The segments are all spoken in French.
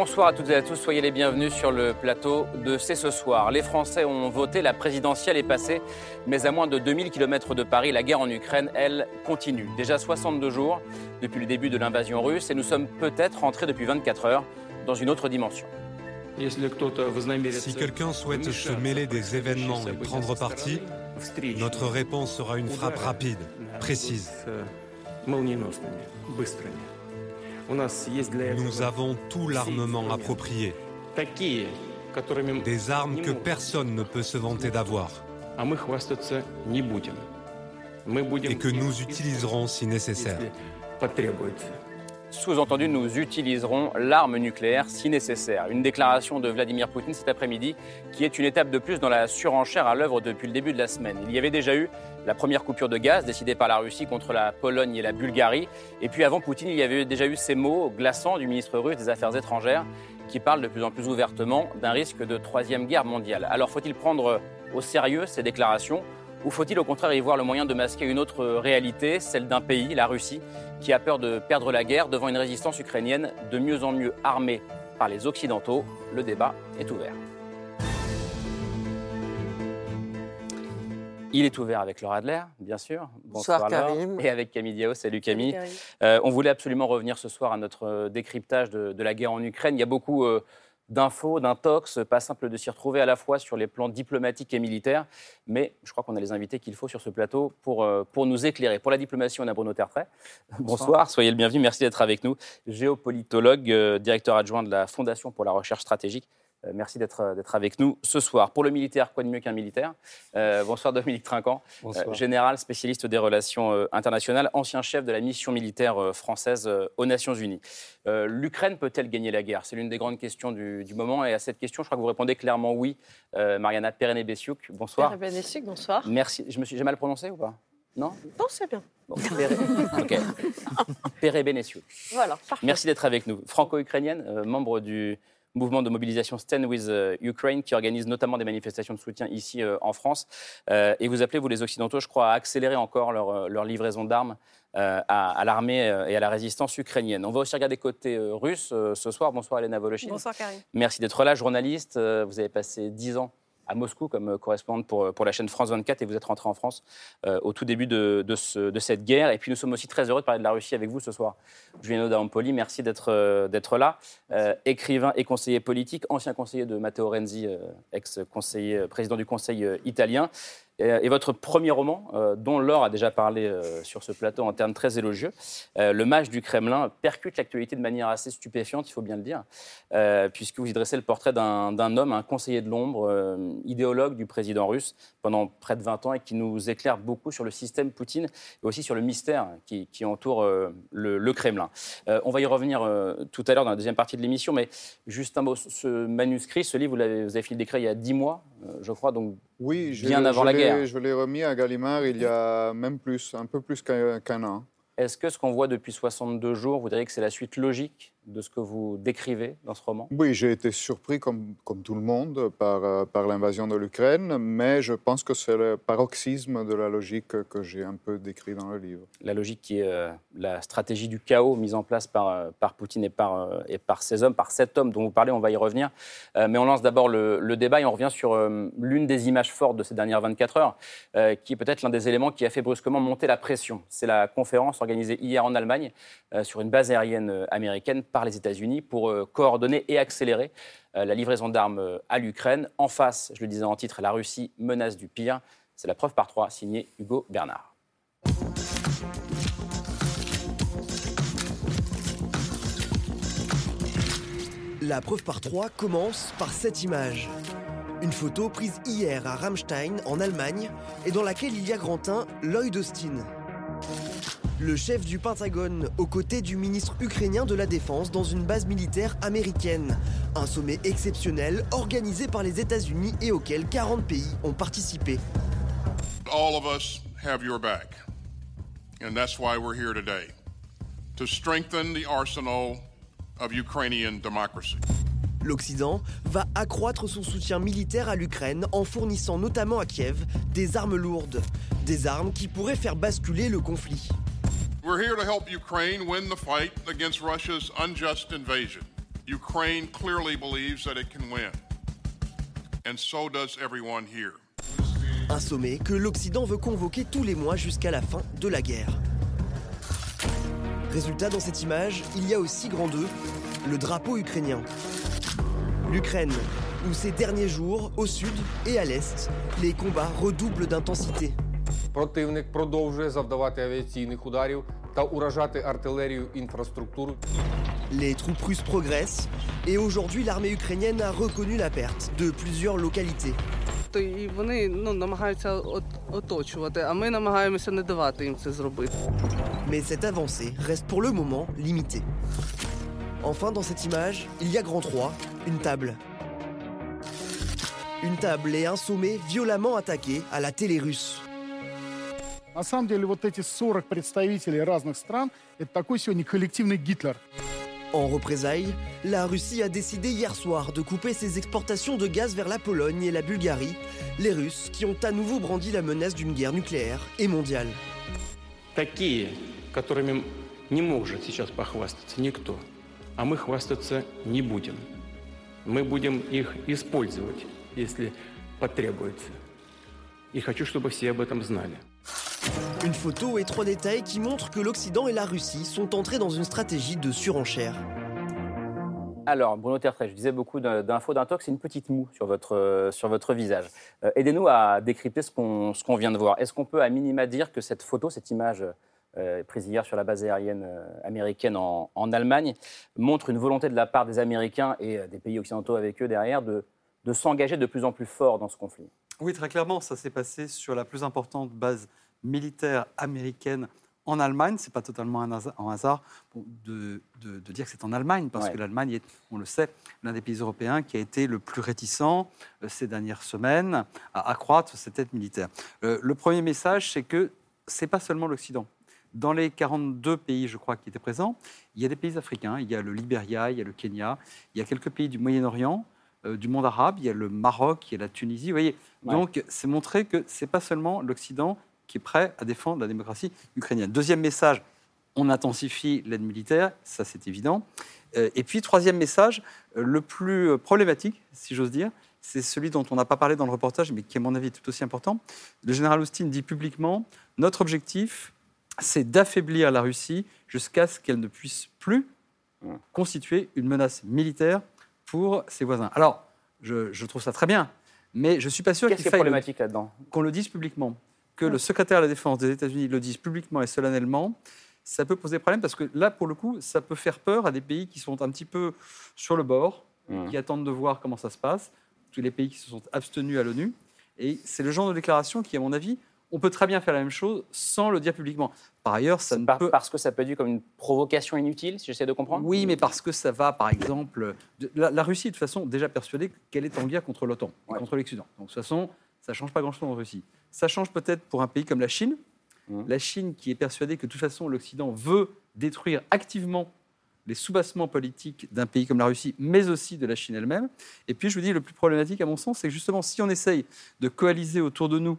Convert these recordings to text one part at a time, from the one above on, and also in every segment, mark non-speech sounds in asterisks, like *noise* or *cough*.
Bonsoir à toutes et à tous, soyez les bienvenus sur le plateau de C'est ce soir. Les Français ont voté, la présidentielle est passée, mais à moins de 2000 km de Paris, la guerre en Ukraine, elle, continue. Déjà 62 jours depuis le début de l'invasion russe et nous sommes peut-être rentrés depuis 24 heures dans une autre dimension. Si quelqu'un souhaite se mêler des événements et prendre parti, notre réponse sera une frappe rapide, précise. Nous avons tout l'armement approprié. Des armes que personne ne peut se vanter d'avoir. Et que nous utiliserons si nécessaire. Sous-entendu, nous utiliserons l'arme nucléaire si nécessaire. Une déclaration de Vladimir Poutine cet après-midi qui est une étape de plus dans la surenchère à l'œuvre depuis le début de la semaine. Il y avait déjà eu la première coupure de gaz décidée par la Russie contre la Pologne et la Bulgarie. Et puis avant Poutine, il y avait déjà eu ces mots glaçants du ministre russe des Affaires étrangères qui parle de plus en plus ouvertement d'un risque de troisième guerre mondiale. Alors faut-il prendre au sérieux ces déclarations ou faut-il au contraire y voir le moyen de masquer une autre réalité, celle d'un pays, la Russie, qui a peur de perdre la guerre devant une résistance ukrainienne de mieux en mieux armée par les Occidentaux? Le débat est ouvert. Il est ouvert avec Laura Adler, bien sûr. Bonsoir, Karim. Et avec Camille Diao. Salut Camille. Euh, on voulait absolument revenir ce soir à notre décryptage de, la guerre en Ukraine. Il y a beaucoup euh, d'infos, d'intox, pas simple de s'y retrouver à la fois sur les plans diplomatiques et militaires, mais je crois qu'on a les invités qu'il faut sur ce plateau pour, euh, pour nous éclairer. Pour la diplomatie, on a Bruno Tertrais. Bonsoir. soyez le bienvenu, merci d'être avec nous. Géopolitologue, euh, directeur adjoint de la Fondation pour la recherche stratégique. Euh, merci d'être avec nous ce soir. Pour le militaire, quoi de mieux qu'un militaire? Bonsoir Dominique Trinquant, général spécialiste des relations internationales, ancien chef de la mission militaire française aux Nations Unies. L'Ukraine peut-elle gagner la guerre? C'est l'une des grandes questions du, moment. Et à cette question, je crois que vous répondez clairement oui. Mariana Perene-Bessiuk, bonsoir. perene bonsoir. Merci. Je me suis, j'ai mal prononcé ou pas? Non? Non, c'est bien. Bon, *laughs* ok. Péré Voilà, Merci d'être avec nous. Franco-ukrainienne, membre du mouvement de mobilisation Stand with euh, Ukraine, qui organise notamment des manifestations de soutien ici euh, en France. Euh, et vous appelez, vous les Occidentaux, je crois, à accélérer encore leur, livraison d'armes à, l'armée et à la résistance ukrainienne. On va aussi regarder côté russe ce soir. Bonsoir Elena Voloshin. Bonsoir Karim. Merci d'être là, journaliste. Vous avez passé dix ans à Moscou comme euh, correspondante pour, pour la chaîne France 24 et vous êtes rentrée en France euh, au tout début de, de, cette guerre. Et puis nous sommes aussi très heureux de parler de la Russie avec vous ce soir. Giuliano D'Ampoli, merci d'être euh, d'être là. écrivain et conseiller politique, ancien conseiller de Matteo Renzi, ex-conseiller, président du Conseil italien. Euh, et votre premier roman, euh, dont Laure a déjà parlé euh, sur ce plateau en termes très élogieux, Le Mage du Kremlin, percute l'actualité de manière assez stupéfiante, il faut bien le dire, puisque vous y dressez le portrait d'un homme, un conseiller de l'ombre, idéologue du président russe pendant près de 20 ans et qui nous éclaire beaucoup sur le système Poutine et aussi sur le mystère qui, entoure le, Kremlin. on va y revenir tout à l'heure dans la deuxième partie de l'émission, mais juste un mot, ce manuscrit, ce livre, vous avez, vous avez fini d'écrire il y a 10 mois, je crois, donc oui, bien avant la guerre. Je l'ai remis à Gallimard il y a même plus, un peu plus qu'un an. Est-ce que ce qu'on voit depuis 62 jours, vous diriez que c'est la suite logique de ce que vous décrivez dans ce roman? Oui, j'ai été surpris, comme, comme tout le monde, par, euh, par l'invasion de l'Ukraine, mais je pense que c'est le paroxysme de la logique que j'ai un peu décrit dans le livre. La logique qui est euh, la stratégie du chaos mise en place par, euh, par Poutine et par, et par ces hommes, par cet homme dont vous parlez, on va y revenir. mais on lance d'abord le, le, débat et on revient sur l'une des images fortes de ces dernières 24 heures, qui est peut-être l'un des éléments qui a fait brusquement monter la pression. C'est la conférence organisée hier en Allemagne sur une base aérienne américaine par les États-Unis pour euh, coordonner et accélérer euh, la livraison d'armes euh, à l'Ukraine. En face, je le disais en titre, la Russie menace du pire. C'est la preuve par trois, signé Hugo Bernard. La preuve par trois commence par cette image. Une photo prise hier à Ramstein, en Allemagne, et dans laquelle il y a grand un Lloyd Austin. Le chef du Pentagone aux côtés du ministre ukrainien de la Défense dans une base militaire américaine. Un sommet exceptionnel organisé par les États-Unis et auquel 40 pays ont participé. have your back. And that's why we're here today to strengthen the arsenal of Ukrainian democracy. L'Occident va accroître son soutien militaire à l'Ukraine en fournissant notamment à Kiev des armes lourdes, des armes qui pourraient faire basculer le conflit. We're here to help Ukraine win the fight against Russia's unjust invasion. Ukraine clearly believes that it can win. And so does everyone here. Un sommet que l'Occident veut convoquer tous les mois jusqu'à la fin de la guerre. Résultat, dans cette image, il y a aussi grand 2, le drapeau ukrainien. L'Ukraine, où ces derniers jours, au sud et à l'est, les combats redoublent d'intensité. Противник продовжує завдавати авіаційних ударів та уражати артилерію інфраструктуру. Les troupes russes progressent et aujourd'hui l'armée ukrainienne a reconnu la perte de plusieurs localités. То і вони ну, намагаються от, оточувати, а ми намагаємося не давати їм це зробити. Mais cette avancée reste pour le moment limitée. Enfin, dans cette image, il y a grand 3, une table. Une table et un sommet violemment attaqués à la télé russe. На самом деле вот эти 40 представителей разных стран – это такой сегодня коллективный Гитлер. En représailles, la Russie a décidé hier soir de couper ses exportations de gaz vers la Pologne et la Bulgarie, les Russes qui ont à nouveau brandi la menace d'une guerre nucléaire et mondiale. Такие, которыми не может сейчас похвастаться никто, а мы хвастаться не будем. Мы будем их использовать, если потребуется. И хочу, чтобы все об этом знали. Une photo et trois détails qui montrent que l'Occident et la Russie sont entrés dans une stratégie de surenchère. Alors, Bruno Tertrais, je disais beaucoup d'infos d'intox, c'est une petite moue sur votre, euh, sur votre visage. Euh, Aidez-nous à décrypter ce qu'on ce qu'on vient de voir. Est-ce qu'on peut à minima dire que cette photo, cette image euh, prise hier sur la base aérienne américaine en, en Allemagne, montre une volonté de la part des Américains et des pays occidentaux avec eux derrière de, de s'engager de plus en plus fort dans ce conflit? Oui, très clairement, ça s'est passé sur la plus importante base militaire américaine en Allemagne. Ce n'est pas totalement un hasard, un hasard, bon, de, de- de dire que c'est en Allemagne, parce Ouais. que l'Allemagne est, on le sait, l'un des pays européens qui a été le plus réticent euh, ces dernières semaines à accroître cette aide militaire. Euh, le premier message, c'est que ce n'est pas seulement l'Occident. Dans les 42 pays, je crois, qui étaient présents, il y a des pays africains. Il y a le Libéria, il y a le Kenya, il y a quelques pays du Moyen-Orient, euh, du monde arabe, il y a le Maroc, il y a la Tunisie. Vous voyez, Ouais. donc c'est montrer que ce n'est pas seulement l'Occident qui est prêt à défendre la démocratie ukrainienne. Deuxième message, on intensifie l'aide militaire, ça c'est évident. Euh, et puis troisième message, euh, le plus problématique, si j'ose dire, c'est celui dont on n'a pas parlé dans le reportage, mais qui à mon avis est tout aussi important. Le général Austin dit publiquement, notre objectif, c'est d'affaiblir la Russie jusqu'à ce qu'elle ne puisse plus constituer une menace militaire pour ses voisins. Alors, je, je trouve ça très bien, mais je ne suis pas sûr Qu'est-ce qu'il qui est faille le- problématique là-dedans? qu'on le dise publiquement, que le secrétaire à la défense des États-Unis le dise publiquement et solennellement, ça peut poser problème parce que là, pour le coup, ça peut faire peur à des pays qui sont un petit peu sur le bord, Mmh. qui attendent de voir comment ça se passe, tous les pays qui se sont abstenus à l'ONU. Et c'est le genre de déclaration qui, à mon avis, on peut très bien faire la même chose sans le dire publiquement. Par ailleurs, ça ne par- peut Parce que ça peut être vu comme une provocation inutile, si j'essaie de comprendre? Oui, mais parce que ça va, par exemple. La, la Russie est de toute façon déjà persuadée qu'elle est en guerre contre l'OTAN, Ouais. contre l'Occident. Donc, de toute façon, ça ne change pas grand-chose en Russie. Ça change peut-être pour un pays comme la Chine. Mhm. La Chine qui est persuadée que de toute façon, l'Occident veut détruire activement les soubassements politiques d'un pays comme la Russie, mais aussi de la Chine elle-même. Et puis, je vous dis, le plus problématique, à mon sens, c'est que justement, si on essaye de coaliser autour de nous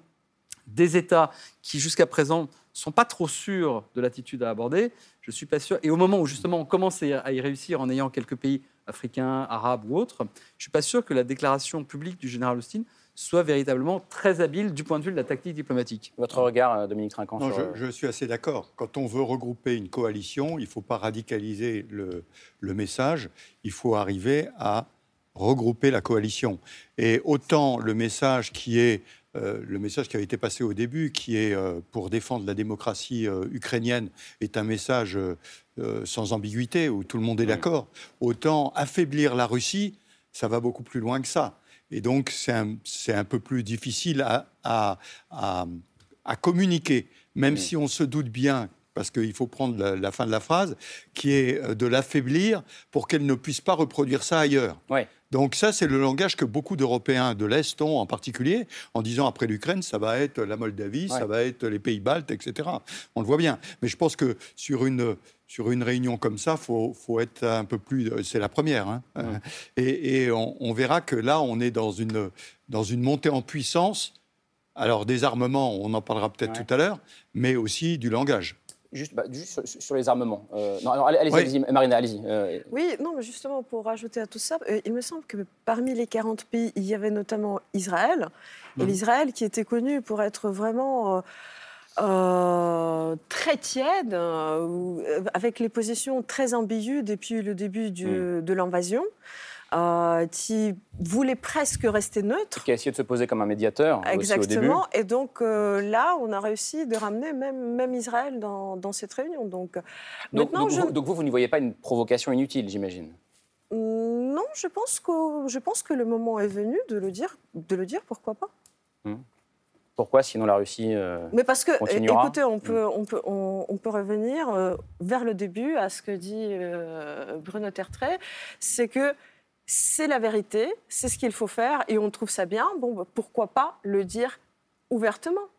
des États qui, jusqu'à présent, sont pas trop sûrs de l'attitude à aborder, je suis pas sûr. Et au moment où, justement, on commence à y- à y réussir en ayant quelques pays africains, arabes ou autres, je suis pas sûr que la déclaration publique du général Austin soit véritablement très habile du point de vue de la tactique diplomatique. Votre regard, euh, Dominique Trinquant Non, sur, euh, je, je suis assez d'accord. Quand on veut regrouper une coalition, il ne faut pas radicaliser le, le message, il faut arriver à regrouper la coalition. Et autant le message qui est euh, le message qui avait été passé au début, qui est euh, pour défendre la démocratie euh, ukrainienne, est un message sans ambiguïté, où tout le monde est d'accord. Autant affaiblir la Russie, ça va beaucoup plus loin que ça. Et donc, c'est un, peu plus difficile à, à- à- à communiquer, même si on se doute bien, parce qu'il faut prendre la, la fin de la phrase, qui est euh, de l'affaiblir pour qu'elle ne puisse pas reproduire ça ailleurs. Ouais. Donc ça, c'est le langage que beaucoup d'Européens de l'Est ont en particulier, en disant après l'Ukraine, ça va être la Moldavie, ça va être les pays baltes, etc. On le voit bien. Mais je pense que sur une, sur une réunion comme ça, il faut, faut, être un peu plus... C'est la première. Hein. Et, et on, verra que là, on est dans une, dans une montée en puissance. Alors des armements, on en parlera peut-être tout à l'heure, mais aussi du langage. Juste, bah, sur, les armements. Euh, non, allez-y, Marina, allez-y. Euh. Oui, non, mais justement, pour rajouter à tout ça, euh, il me semble que parmi les 40 pays, il y avait notamment Israël. Et mmh. l'Israël qui était connu pour être vraiment... très tiède, avec les positions très ambiguës depuis le début mmh. de l'invasion euh, qui voulait presque rester neutre. Qui a essayé de se poser comme un médiateur. Exactement. Et donc euh, là, on a réussi de ramener même, même Israël dans, dans cette réunion. Donc, donc, donc, vous, donc, vous, vous n'y voyez pas une provocation inutile, j'imagine? Non, je pense, que, je pense que le moment est venu de le dire, de le dire pourquoi pas. Pourquoi sinon la Russie euh, Mais parce que, continuera écoutez, on peut, on peut, on, peut revenir vers le début à ce que dit Bruno Tertrais, c'est que c'est la vérité, c'est ce qu'il faut faire et on trouve ça bien. Bon, bah, pourquoi pas le dire ouvertement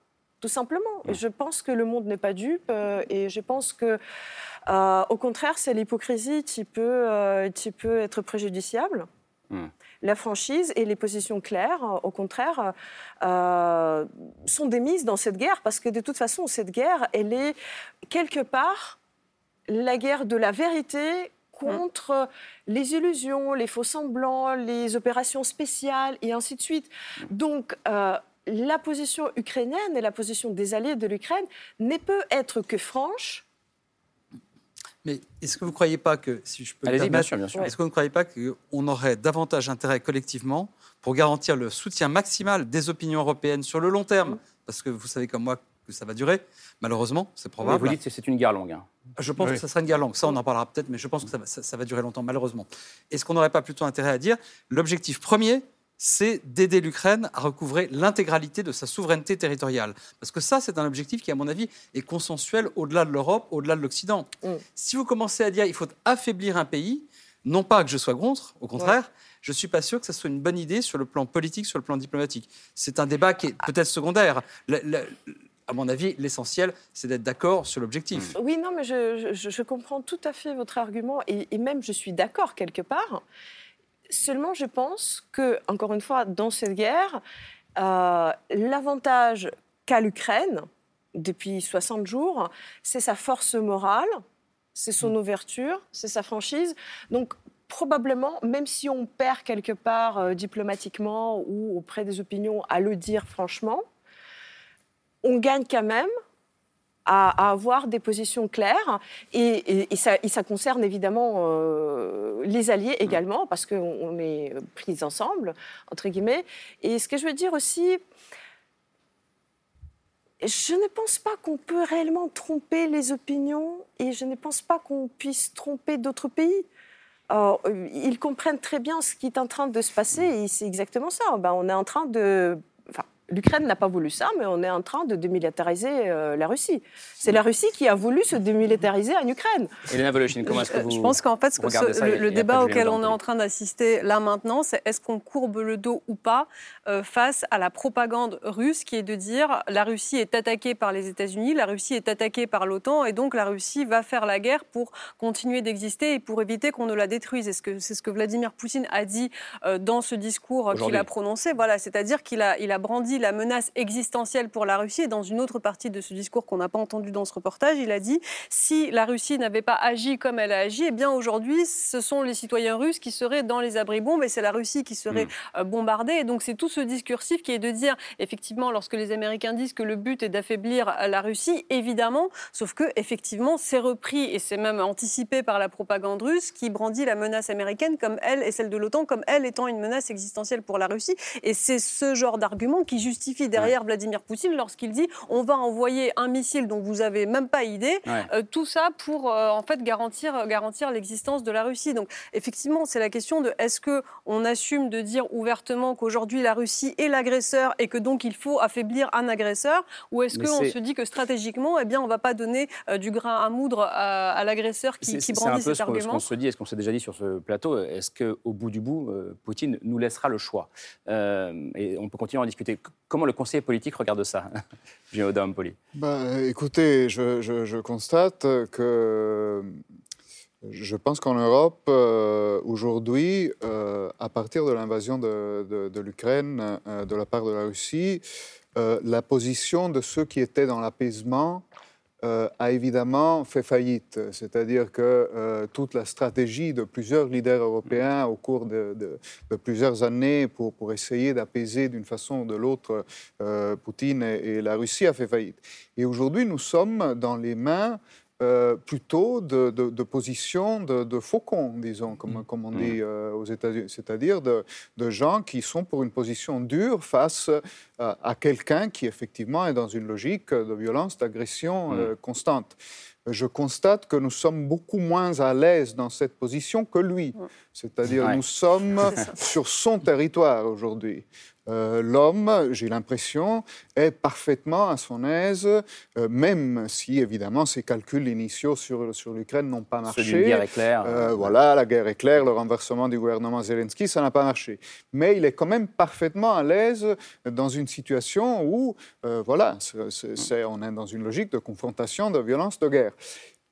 tout simplement. Et je pense que le monde n'est pas dupe euh, et je pense que, euh, au contraire, c'est l'hypocrisie qui peut, euh, qui peut être préjudiciable. Hmm. La franchise et les positions claires, au contraire, sont démises dans cette guerre parce que de toute façon, cette guerre, elle est quelque part la guerre de la vérité contre les illusions, les faux semblants, les opérations spéciales et ainsi de suite. Donc, euh, la position ukrainienne et la position des alliés de l'Ukraine ne peut être que franche. Mais est-ce que vous ne croyez pas que, si je peux bien sûr, bien sûr. est-ce que vous ne croyez pas qu'on aurait davantage intérêt collectivement pour garantir le soutien maximal des opinions européennes sur le long terme? Parce que vous savez comme moi que ça va durer, malheureusement, c'est probable. vous dites que c'est une guerre longue. Hein. Je pense que ça sera une guerre longue. Ça, on en parlera peut-être, mais je pense que ça va, durer longtemps, malheureusement. Est-ce qu'on n'aurait pas plutôt intérêt à dire l'objectif premier, c'est d'aider l'Ukraine à recouvrer l'intégralité de sa souveraineté territoriale. Parce que ça, c'est un objectif qui, à mon avis, est consensuel au-delà de l'Europe, au-delà de l'Occident. Mm. Si vous commencez à dire il faut affaiblir un pays, non pas que je sois contre, au contraire, je ne suis pas sûr que ce soit une bonne idée sur le plan politique, sur le plan diplomatique. C'est un débat qui est peut-être secondaire à mon avis, l'essentiel, c'est d'être d'accord sur l'objectif. Oui, non, mais je, comprends tout à fait votre argument et, même je suis d'accord quelque part. Seulement, je pense que, encore une fois, dans cette guerre, euh, l'avantage qu'a l'Ukraine depuis 60 jours, c'est sa force morale, c'est son mm. ouverture, c'est sa franchise. Donc, probablement, même si on perd quelque part euh, diplomatiquement ou auprès des opinions à le dire franchement, on gagne quand même à, avoir des positions claires. Et, ça, concerne évidemment euh, les alliés mm. également, parce qu'on est pris ensemble, entre guillemets. Et ce que je veux dire aussi, je ne pense pas qu'on peut réellement tromper les opinions et je ne pense pas qu'on puisse tromper d'autres pays. ils comprennent très bien ce qui est en train de se passer et c'est exactement ça. Ben, on est en train de L'Ukraine n'a pas voulu ça, mais on est en train de démilitariser euh, la Russie. C'est la Russie qui a voulu se démilitariser en Ukraine. Elena Voloshin, comment est-ce que vous Je pense qu'en fait, le, débat auquel on est en train d'assister là maintenant, c'est est-ce qu'on courbe le dos ou pas euh, face à la propagande russe qui est de dire la Russie est attaquée par les États-Unis, la Russie est attaquée par l'OTAN, et donc la Russie va faire la guerre pour continuer d'exister et pour éviter qu'on ne la détruise. C'est ce que, ce que Vladimir Poutine a dit euh, dans ce discours qu'il a prononcé. Voilà, c'est-à-dire qu'il a, il a brandi la menace existentielle pour la Russie. Et dans une autre partie de ce discours qu'on n'a pas entendu dans ce reportage, il a dit si la Russie n'avait pas agi comme elle a agi, eh bien aujourd'hui, ce sont les citoyens russes qui seraient dans les abris bombes et c'est la Russie qui serait hmm. euh, bombardée. Et donc c'est tout ce discursif qui est de dire, effectivement, lorsque les Américains disent que le but est d'affaiblir euh, la Russie, évidemment, sauf que effectivement, c'est repris et c'est même anticipé par la propagande russe qui brandit la menace américaine comme elle et celle de l'OTAN comme elle étant une menace existentielle pour la Russie. Et c'est ce genre d'argument qui justifie justifie derrière Vladimir Poutine lorsqu'il dit on va envoyer un missile dont vous n'avez même pas idée. Euh, tout ça pour en fait garantir, garantir l'existence de la Russie. Donc effectivement, c'est la question de est-ce que on assume de dire ouvertement qu'aujourd'hui la Russie est l'agresseur et que donc il faut affaiblir un agresseur, ou est-ce qu'on se dit que stratégiquement, eh bien, on ne va pas donner du grain à moudre à, l'agresseur qui, qui brandit cet argument C'est un peu ce qu'on se dit, est-ce qu'on s'est déjà dit sur ce plateau, est-ce qu'au bout du bout, Poutine nous laissera le choix? Euh, Et on peut continuer à en discuter. Comment le conseiller politique regarde ça Gino Poli bah, Écoutez, je, constate que je pense qu'en Europe, euh, aujourd'hui, euh, à partir de l'invasion de, l'Ukraine de la part de la Russie, la position de ceux qui étaient dans l'apaisement euh, a évidemment fait faillite. C'est-à-dire que euh, toute la stratégie de plusieurs leaders européens au cours de, plusieurs années pour, pour essayer d'apaiser d'une façon ou de l'autre euh, Poutine et, la Russie a fait faillite. Et aujourd'hui, nous sommes dans les mains euh, plutôt de, de, position de, faucon, disons, comme, mm. comme on dit mm. euh, aux États-Unis, c'est-à-dire de, gens qui sont pour une position dure face à quelqu'un qui effectivement est dans une logique de violence, d'agression euh, mm. constante. Je constate que nous sommes beaucoup moins à l'aise dans cette position que lui. C'est-à-dire, nous sommes *laughs* sur son territoire aujourd'hui. Euh, l'homme, j'ai l'impression, est parfaitement à son aise, euh, même si évidemment ses calculs initiaux sur, sur l'Ukraine n'ont pas marché. La guerre éclair. Euh, voilà, la guerre éclair, le renversement du gouvernement Zelensky, ça n'a pas marché. Mais il est quand même parfaitement à l'aise dans une situation où, voilà, on est dans une logique de confrontation, de violence, de guerre.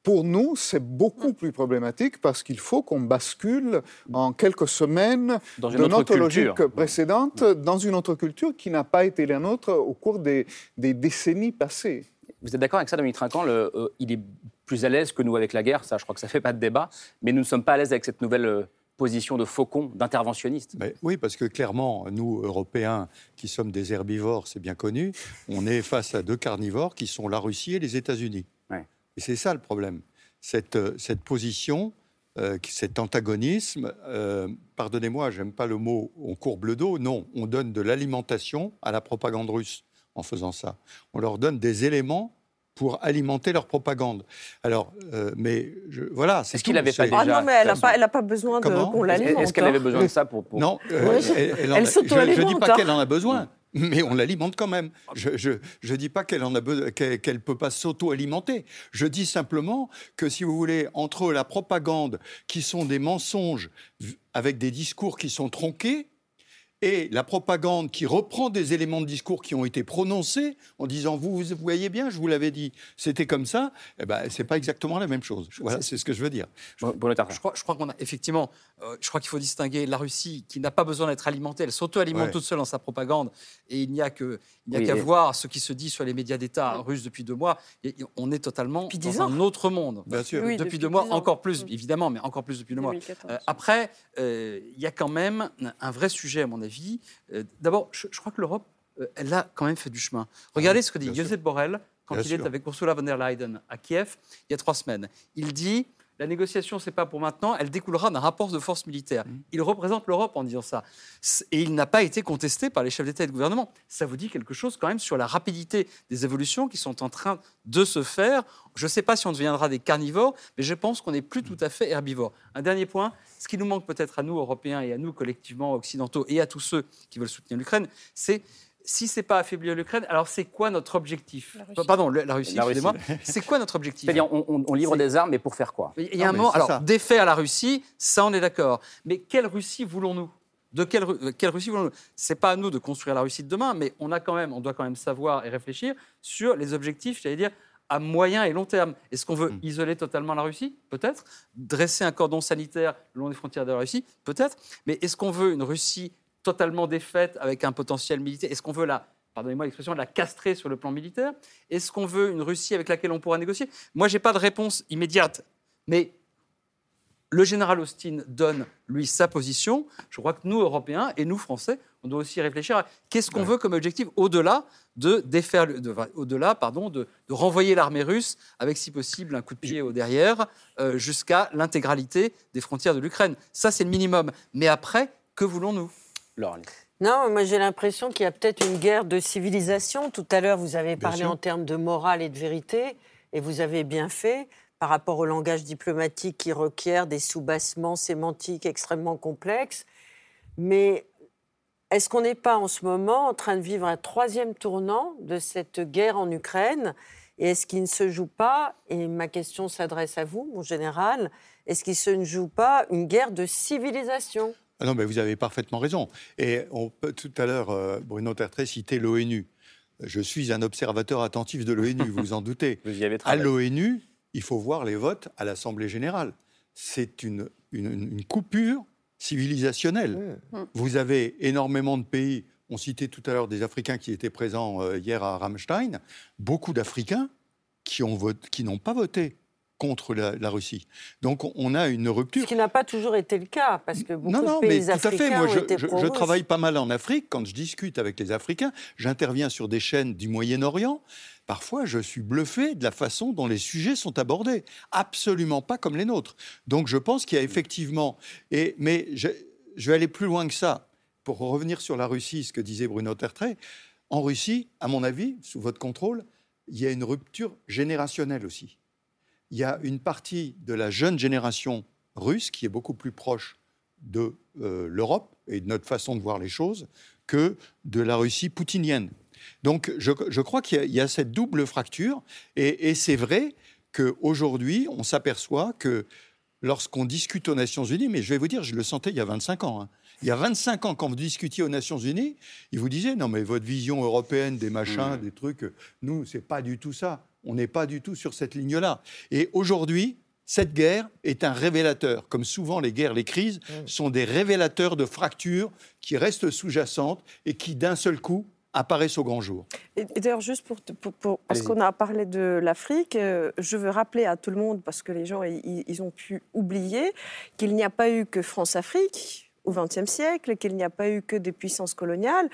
Pour nous, c'est beaucoup plus problématique parce qu'il faut qu'on bascule en quelques semaines de notre logique précédente dans une autre culture qui n'a pas été la nôtre au cours des, décennies passées. Vous êtes d'accord avec ça, Dominique Trinquant euh, Il est plus à l'aise que nous avec la guerre, ça je crois que ça ne fait pas de débat, mais nous ne sommes pas à l'aise avec cette nouvelle euh, position de faucon, d'interventionniste. oui, parce que clairement, nous, Européens, qui sommes des herbivores, c'est bien connu, on est face à deux carnivores qui sont la Russie et les États-Unis. Et c'est ça le problème. Cette, euh, cette position, euh, cet antagonisme, euh, pardonnez-moi, j'aime pas le mot on courbe le dos, non, on donne de l'alimentation à la propagande russe en faisant ça. On leur donne des éléments pour alimenter leur propagande. Alors, mais je, voilà. Est-ce qu'il n'avait pas déjà... Ah non, mais elle n'a pas, pas, besoin qu'on l'alimente. Est-ce qu'elle avait besoin de ça pour... Non, elle, je ne dis pas qu'elle en a besoin mais on l'alimente quand même. Je ne dis pas qu'elle ne peut pas s'auto-alimenter. Je dis simplement que, si vous voulez, entre la propagande, qui sont des mensonges avec des discours qui sont tronqués, et la propagande qui reprend des éléments de discours qui ont été prononcés en disant vous, vous voyez bien, je vous l'avais dit, c'était comme ça, eh ben, c'est pas exactement la même chose. Voilà, c'est ce que je veux dire. Je, je crois, je crois qu'on a effectivement, euh, je crois qu'il faut distinguer la Russie qui n'a pas besoin d'être alimentée, elle s'auto-alimente toute seule dans sa propagande et il n'y a que il n'y a qu'à voir ce qui se dit sur les médias d'État russes depuis deux mois. Et on est totalement dans un autre monde. Bien sûr. depuis, deux mois, encore plus, évidemment, mais encore plus depuis deux mois. Euh, après, euh, il y a quand même un vrai sujet, à mon avis. Euh, d'abord, je, crois que l'Europe, elle a quand même fait du chemin. Regardez ce que dit Josep Borrell quand il est avec Ursula von der Leyen à Kiev il y a trois semaines. Il dit la négociation, c'est pas pour maintenant, elle découlera d'un rapport de force militaire. Mmh. Il représente l'Europe en disant ça. Et il n'a pas été contesté par les chefs d'État et de gouvernement. Ça vous dit quelque chose quand même sur la rapidité des évolutions qui sont en train de se faire? Je ne sais pas si on deviendra des carnivores, mais je pense qu'on n'est plus tout à fait herbivores. Un dernier point, ce qui nous manque peut-être à nous, Européens, et à nous collectivement occidentaux, et à tous ceux qui veulent soutenir l'Ukraine, c'est si c'est pas affaiblir l'Ukraine, alors c'est quoi notre objectif Pardon, la Russie, excusez-moi. C'est quoi notre objectif C'est-à-dire, on, livre des armes, mais pour faire quoi Il y a un moment. Alors, défaire la Russie, ça, on est d'accord. Mais quelle Russie voulons-nous? De quelle, quelle Russie voulons-nous? C'est pas à nous de construire la Russie de demain, mais on a quand même, on doit quand même savoir et réfléchir sur les objectifs, j'allais dire, à moyen et long terme. Est-ce qu'on veut hmm. isoler totalement la Russie? Peut-être. Dresser un cordon sanitaire le long des frontières de la Russie? Peut-être. Mais est-ce qu'on veut une Russie totalement défaite avec un potentiel militaire Est-ce qu'on veut la, pardonnez-moi l'expression, la castrer sur le plan militaire? Est-ce qu'on veut une Russie avec laquelle on pourra négocier? Moi, je n'ai pas de réponse immédiate, mais le général Austin donne, lui, sa position. Je crois que nous, Européens, et nous, Français, on doit aussi réfléchir à qu'est-ce qu'on veut comme objectif au-delà de défaire, au-delà, pardon, de, renvoyer l'armée russe avec, si possible, un coup de pied au derrière euh, jusqu'à l'intégralité des frontières de l'Ukraine. Ça, c'est le minimum. Mais après, que voulons-nous? Non, moi j'ai l'impression qu'il y a peut-être une guerre de civilisation. Tout à l'heure, vous avez parlé en termes de morale et de vérité, et vous avez bien fait par rapport au langage diplomatique qui requiert des soubassements sémantiques extrêmement complexes. Mais est-ce qu'on n'est pas en ce moment en train de vivre un troisième tournant de cette guerre en Ukraine? Et est-ce qu'il ne se joue pas, et ma question s'adresse à vous, mon général, est-ce qu'il ne se joue pas une guerre de civilisation? Ah non, mais vous avez parfaitement raison. Et on peut, tout à l'heure, euh, Bruno Tertré citait l'ONU. Je suis un observateur attentif de l'ONU, vous vous en doutez. *laughs* Vous y avez à l'ONU, il faut voir les votes à l'Assemblée générale. C'est une, une, coupure civilisationnelle. Mmh. Vous avez énormément de pays, on citait tout à l'heure des Africains qui étaient présents euh, hier à Rammstein, beaucoup d'Africains qui n'ont pas voté contre la, Russie. Donc on a une rupture. Ce qui n'a pas toujours été le cas, parce que beaucoup de pays mais tout à fait. Moi, je, je, travaille pas mal en Afrique. Quand je discute avec les Africains, j'interviens sur des chaînes du Moyen-Orient. Parfois, je suis bluffé de la façon dont les sujets sont abordés. Absolument pas comme les nôtres. Donc je pense qu'il y a effectivement... Et, mais je, je vais aller plus loin que ça. Pour revenir sur la Russie, ce que disait Bruno Tertrais, en Russie, à mon avis, sous votre contrôle, il y a une rupture générationnelle aussi il y a une partie de la jeune génération russe qui est beaucoup plus proche de euh, l'Europe et de notre façon de voir les choses que de la Russie poutinienne. Donc je, crois qu'il y, a cette double fracture et, c'est vrai qu'aujourd'hui on s'aperçoit que lorsqu'on discute aux Nations Unies, mais je vais vous dire, je le sentais il y a 25 ans, hein. il y a 25 ans, quand vous discutiez aux Nations Unies, ils vous disaient non mais votre vision européenne des machins, mmh. des trucs, nous c'est pas du tout ça. On n'est pas du tout sur cette ligne-là. Et aujourd'hui, cette guerre est un révélateur. Comme souvent les guerres, les crises sont des révélateurs de fractures qui restent sous-jacentes et qui d'un seul coup apparaissent au grand jour. Et, d'ailleurs, juste pour, parce qu'on a parlé de l'Afrique, euh, je veux rappeler à tout le monde, parce que les gens ils ont pu oublier, qu'il n'y a pas eu que France-Afrique au XXe siècle, qu'il n'y a pas eu que des puissances coloniales.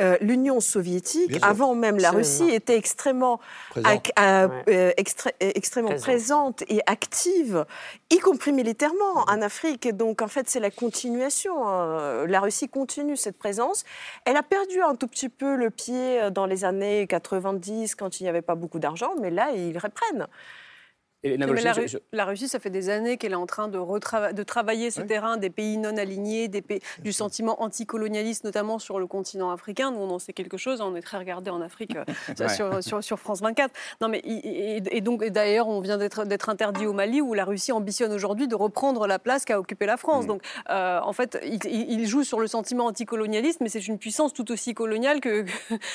Euh, L'Union soviétique, avant même la Russie, était extrêmement, euh, extrêmement présente et active, y compris militairement en Afrique. Donc en fait, c'est la continuation. Hein. La Russie continue cette présence. Elle a perdu un tout petit peu le pied dans les années 90 quand il n'y avait pas beaucoup d'argent, mais là, ils reprennent la, Russie, ça fait des années qu'elle est en train de, de travailler ce terrain des pays non alignés, des pays, du sentiment anticolonialiste, notamment sur le continent africain. Nous, on en sait quelque chose. On est très regardé en Afrique euh, *laughs* sur, sur, France 24. Non, mais, et, donc, d'ailleurs, on vient d'être interdit au Mali, où la Russie ambitionne aujourd'hui de reprendre la place qu'a occupée la France. Mm. Donc, euh, en fait, il, joue sur le sentiment anticolonialiste, mais c'est une puissance tout aussi coloniale que,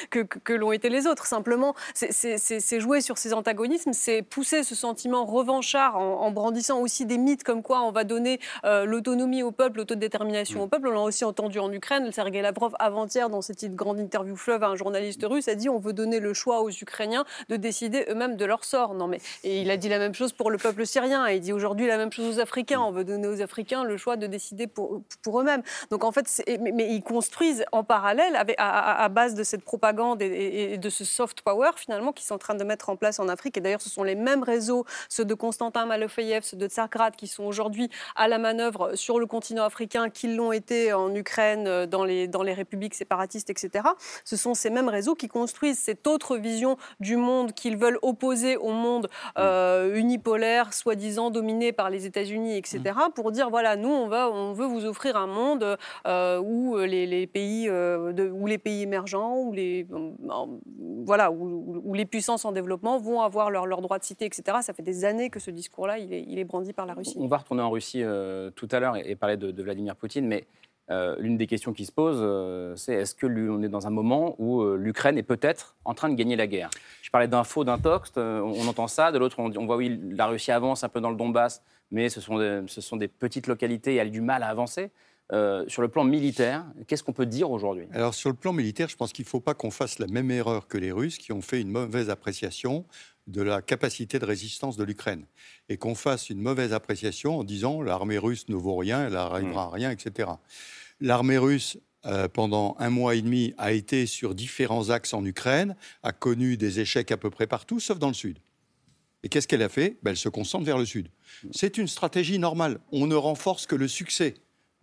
que, que l'ont été les autres. Simplement, c'est jouer sur ces antagonismes, c'est pousser ce sentiment revanchard en, brandissant aussi des mythes comme quoi on va donner euh, l'autonomie au peuple, l'autodétermination au peuple. On l'a aussi entendu en Ukraine. Sergei Lavrov, avant-hier, dans cette grande interview fleuve à un journaliste russe, a dit on veut donner le choix aux Ukrainiens de décider eux-mêmes de leur sort. Non, mais et il a dit la même chose pour le peuple syrien. Et il dit aujourd'hui la même chose aux Africains. On veut donner aux Africains le choix de décider pour, pour eux-mêmes. Donc en fait, mais, ils construisent en parallèle avec, à, base de cette propagande et, et de ce soft power finalement qu'ils sont en train de mettre en place en Afrique. Et d'ailleurs, ce sont les mêmes réseaux ceux de Constantin Malofeyev, ceux de Tsargrad, qui sont aujourd'hui à la manœuvre sur le continent africain, qui l'ont été en Ukraine, euh, dans les, dans les républiques séparatistes, etc. Ce sont ces mêmes réseaux qui construisent cette autre vision du monde qu'ils veulent opposer au monde euh, unipolaire, soi-disant dominé par les États-Unis, etc., pour dire voilà, nous, on, va, on veut vous offrir un monde euh, où, les, pays, de, où les pays émergents, où les, voilà, où, les puissances en développement vont avoir leur, leur droit de cité, etc. Ça fait des années que ce discours-là, il est, il est, brandi par la Russie. On va retourner en Russie euh, tout à l'heure et, parler de, Vladimir Poutine, mais euh, l'une des questions qui se pose, euh, c'est est-ce que on est dans un moment où l'Ukraine est peut-être en train de gagner la guerre? Je parlais d'un faux, d'un toxt, on, entend ça, de l'autre on, on, voit oui, la Russie avance un peu dans le Donbass, mais ce sont des, ce sont des petites localités et elle a du mal à avancer. sur le plan militaire, qu'est-ce qu'on peut dire aujourd'hui? Alors sur le plan militaire, je pense qu'il ne faut pas qu'on fasse la même erreur que les Russes qui ont fait une mauvaise appréciation de la capacité de résistance de l'Ukraine et qu'on fasse une mauvaise appréciation en disant l'armée russe ne vaut rien, elle n'arrivera à mm. rien, etc. L'armée russe, euh, pendant un mois et demi, a été sur différents axes en Ukraine, a connu des échecs à peu près partout, sauf dans le sud. Et qu'est-ce qu'elle a fait? Ben, Elle se concentre vers le sud. C'est une stratégie normale. On ne renforce que le succès.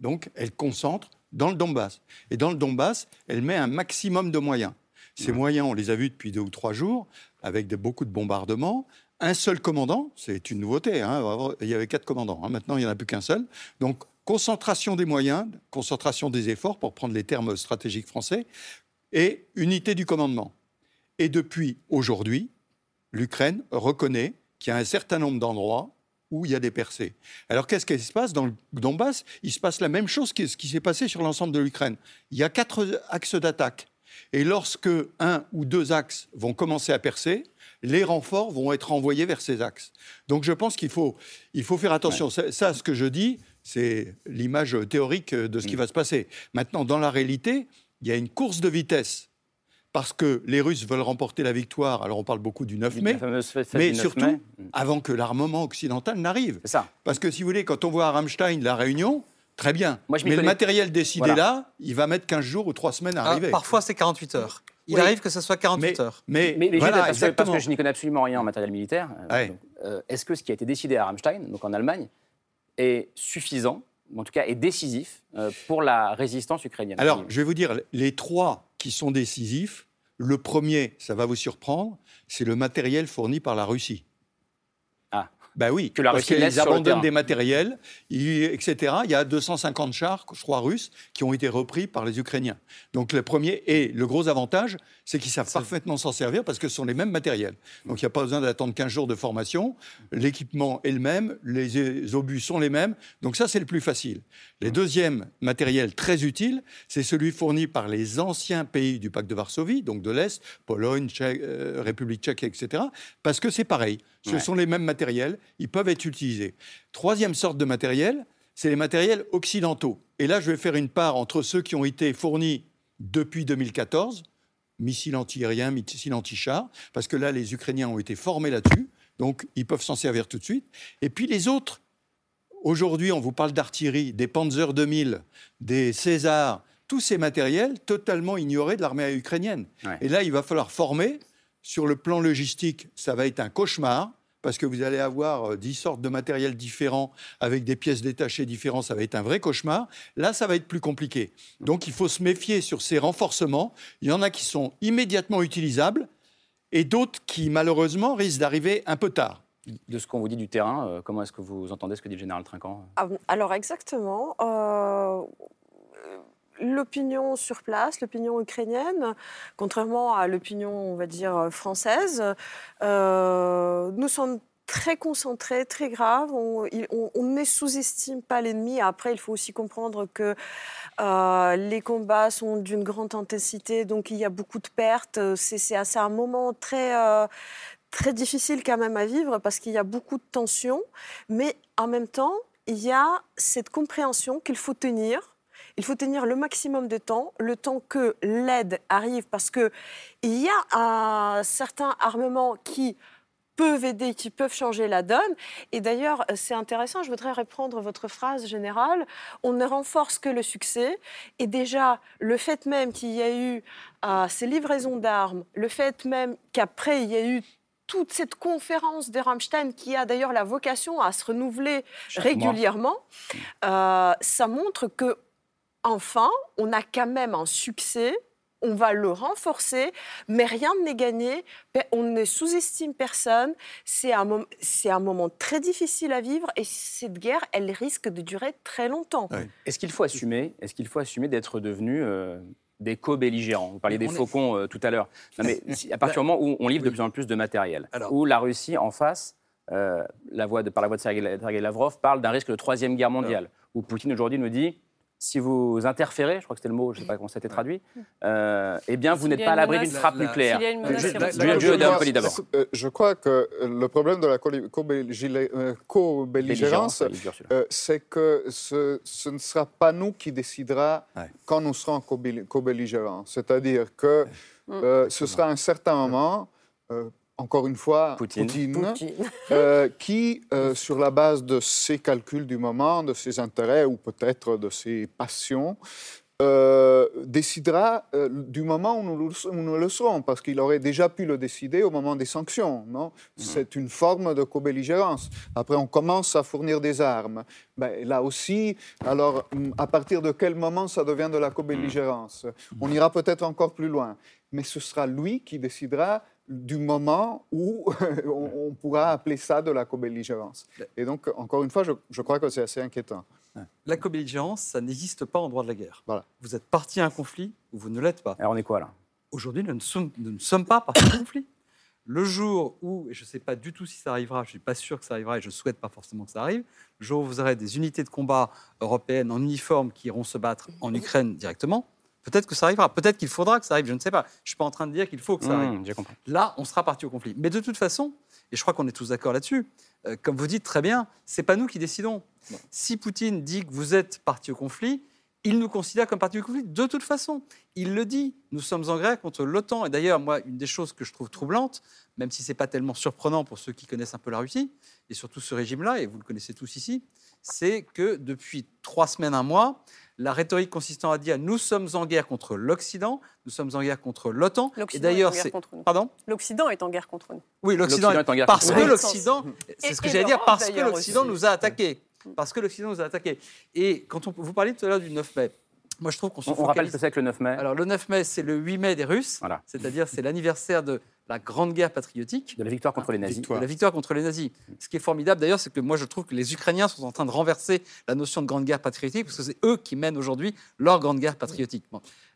Donc, elle concentre dans le Donbass. Et dans le Donbass, elle met un maximum de moyens. Ces moyens, on les a vus depuis deux ou trois jours, avec de, beaucoup de bombardements. Un seul commandant, c'est une nouveauté. Hein, il y avait quatre commandants. Hein, maintenant, il n'y en a plus qu'un seul. Donc, concentration des moyens, concentration des efforts, pour prendre les termes stratégiques français, et unité du commandement. Et depuis aujourd'hui, l'Ukraine reconnaît qu'il y a un certain nombre d'endroits où il y a des percées. Alors qu'est-ce qui se passe dans le Donbass? Il se passe la même chose que ce qui s'est passé sur l'ensemble de l'Ukraine. Il y a quatre axes d'attaque. Et lorsque un ou deux axes vont commencer à percer, les renforts vont être envoyés vers ces axes. Donc je pense qu'il faut, il faut faire attention. Ça, ce que je dis, c'est l'image théorique de ce qui mm. va se passer. Maintenant, dans la réalité, il y a une course de vitesse parce que les Russes veulent remporter la victoire. Alors on parle beaucoup du 9 mai, mais surtout mm. avant que l'armement occidental n'arrive. Parce que si vous voulez, quand on voit à Rammstein la réunion, Très bien. mais le matériel décidé là, il va mettre 15 jours ou 3 semaines à ah, arriver. parfois, c'est 48 heures. Il arrive que ce soit 48 heures. Mais, mais, voilà, parce, que, je n'y connais absolument rien en matériel militaire, euh, euh, est-ce que ce qui a été décidé à Rammstein, donc en Allemagne, est suffisant, en tout cas est décisif, euh, pour la résistance ukrainienne? Alors, je vais vous dire, les trois qui sont décisifs, le premier, ça va vous surprendre, c'est le matériel fourni par la Russie. Ben oui, que la parce qu'ils abandonnent des matériels, etc. Il y a 250 chars, je crois, russes, qui ont été repris par les Ukrainiens. Donc le premier, et le gros avantage, c'est qu'ils savent parfaitement s'en servir parce que ce sont les mêmes matériels. Donc il n'y a pas besoin d'attendre 15 jours de formation. L'équipement est le même, les obus sont les mêmes. Donc ça, c'est le plus facile. Le deuxième matériel très utile, c'est celui fourni par les anciens pays du pacte de Varsovie, donc de l'Est, Pologne, euh, République tchèque, etc. Parce que c'est pareil. Ce sont les mêmes matériels, ils peuvent être utilisés. Troisième sorte de matériel, c'est les matériels occidentaux. Et là, je vais faire une part entre ceux qui ont été fournis depuis 2014, missiles antiaériens, missiles anti-chars, parce que là, les Ukrainiens ont été formés là-dessus, donc ils peuvent s'en servir tout de suite. Et puis les autres, aujourd'hui, on vous parle d'artillerie, des Panzer 2000, des Césars, tous ces matériels totalement ignorés de l'armée ukrainienne. Et là, il va falloir former sur le plan logistique, ça va être un cauchemar parce que vous allez avoir euh, dix sortes de matériel différents avec des pièces détachées différentes, ça va être un vrai cauchemar. Là, ça va être plus compliqué. Donc, il faut se méfier sur ces renforcements. Il y en a qui sont immédiatement utilisables et d'autres qui, malheureusement, risquent d'arriver un peu tard. De ce qu'on vous dit du terrain, euh, comment est-ce que vous entendez ce que dit le général Trinquant? Ah, Alors, exactement. Euh, l'opinion sur place, l'opinion ukrainienne, contrairement à l'opinion, on va dire, française, euh, nous sommes très concentrés, très graves. On, ne sous-estime pas l'ennemi. Après, il faut aussi comprendre que euh, les combats sont d'une grande intensité, donc il y a beaucoup de pertes. C'est un moment très, euh, très difficile quand même à vivre parce qu'il y a beaucoup de tensions. Mais en même temps, il y a cette compréhension qu'il faut tenir il faut tenir le maximum de temps, le temps que l'aide arrive, parce qu'il y a un certain armement qui peuvent aider, qui peuvent changer la donne. Et d'ailleurs, c'est intéressant, je voudrais reprendre votre phrase générale, on ne renforce que le succès. Et déjà, le fait même qu'il y a eu euh, ces livraisons d'armes, le fait même qu'après, il y a eu toute cette conférence de Rammstein qui a d'ailleurs la vocation à se renouveler régulièrement, euh, ça montre que enfin, on a quand même un succès on va le renforcer, mais rien n'est gagné. On ne sous-estime personne. C'est un, un, moment très difficile à vivre et cette guerre, elle risque de durer très longtemps. Est-ce qu'il faut assumer, est-ce qu'il faut assumer d'être devenu euh, des co-belligérants? Vous parliez des faucons euh, tout à l'heure. mais à *laughs* partir du moment où on livre de plus en plus de matériel, où la Russie en face, euh, la voix de, par la voix de Sergei Lavrov, parle d'un risque de troisième guerre mondiale, où Poutine aujourd'hui nous dit si vous interférez, je crois que c'était le mot, je ne sais pas comment ça a été traduit, euh, eh bien, vous n'êtes pas à l'abri d'une frappe nucléaire. Je crois que le problème de la co-belligérance, euh, c'est que ce, ne sera pas nous qui décidera quand nous serons co-belligérants. C'est-à-dire que euh, ce sera un certain moment encore une fois, Poutine, euh, *laughs* qui, euh, sur la base de ses calculs du moment, de ses intérêts ou peut-être de ses passions, euh, décidera euh, du moment où nous, nous le serons, parce qu'il aurait déjà pu le décider au moment des sanctions. Non? Mmh. C'est une forme de co-belligérance. Après, on commence à fournir des armes. Ben, là aussi, alors, à partir de quel moment ça devient de la co-belligérance? On ira peut-être encore plus loin. Mais ce sera lui qui décidera du moment où *laughs* on, pourra appeler ça de la co-belligérance. Et donc, encore une fois, je, crois que c'est assez inquiétant. La co-belligérance, ça n'existe pas en droit de la guerre. Voilà. Vous êtes parti à un conflit ou vous ne l'êtes pas. Alors on est quoi là? Aujourd'hui, nous, ne sommes pas partis à un conflit. Le jour où, et je ne sais pas du tout si ça arrivera, je ne suis pas sûr que ça arrivera et je ne souhaite pas forcément que ça arrive, le jour où vous aurez des unités de combat européennes en uniforme qui iront se battre en Ukraine directement, Peut-être que ça arrivera, peut-être qu'il faudra que ça arrive, je ne sais pas. Je ne suis pas en train de dire qu'il faut que ça mmh, arrive. Là, on sera parti au conflit. Mais de toute façon, et je crois qu'on est tous d'accord là-dessus, euh, comme vous dites très bien, c'est pas nous qui décidons. Si Poutine dit que vous êtes parti au conflit, il nous considère comme parti au conflit de toute façon. Il le dit. Nous sommes en guerre contre l'OTAN. Et d'ailleurs, moi, une des choses que je trouve troublante, même si ce n'est pas tellement surprenant pour ceux qui connaissent un peu la Russie, et surtout ce régime-là, et vous le connaissez tous ici, c'est que depuis trois semaines, un mois, la rhétorique consistant à dire nous sommes en guerre contre l'Occident, nous sommes en guerre contre l'OTAN. Et d'ailleurs, c'est pardon? L'Occident est en guerre contre nous. Oui, l'Occident est en guerre parce que l'Occident, c'est ce que j'allais dire, parce que l'Occident nous a attaqués, parce que l'Occident nous a attaqués. Et quand on, vous parliez tout à l'heure du 9 mai. Moi, je trouve qu'on se On, rappelle ce que c'est que le 9 mai. Alors, le 9 mai, c'est le 8 mai des Russes. Voilà. C'est-à-dire, c'est l'anniversaire de la Grande Guerre patriotique. De la victoire contre les nazis. De la victoire contre les nazis. Ce qui est formidable d'ailleurs, c'est que moi je trouve que les Ukrainiens sont en train de renverser la notion de Grande Guerre patriotique, parce que c'est eux qui mènent aujourd'hui leur Grande Guerre patriotique.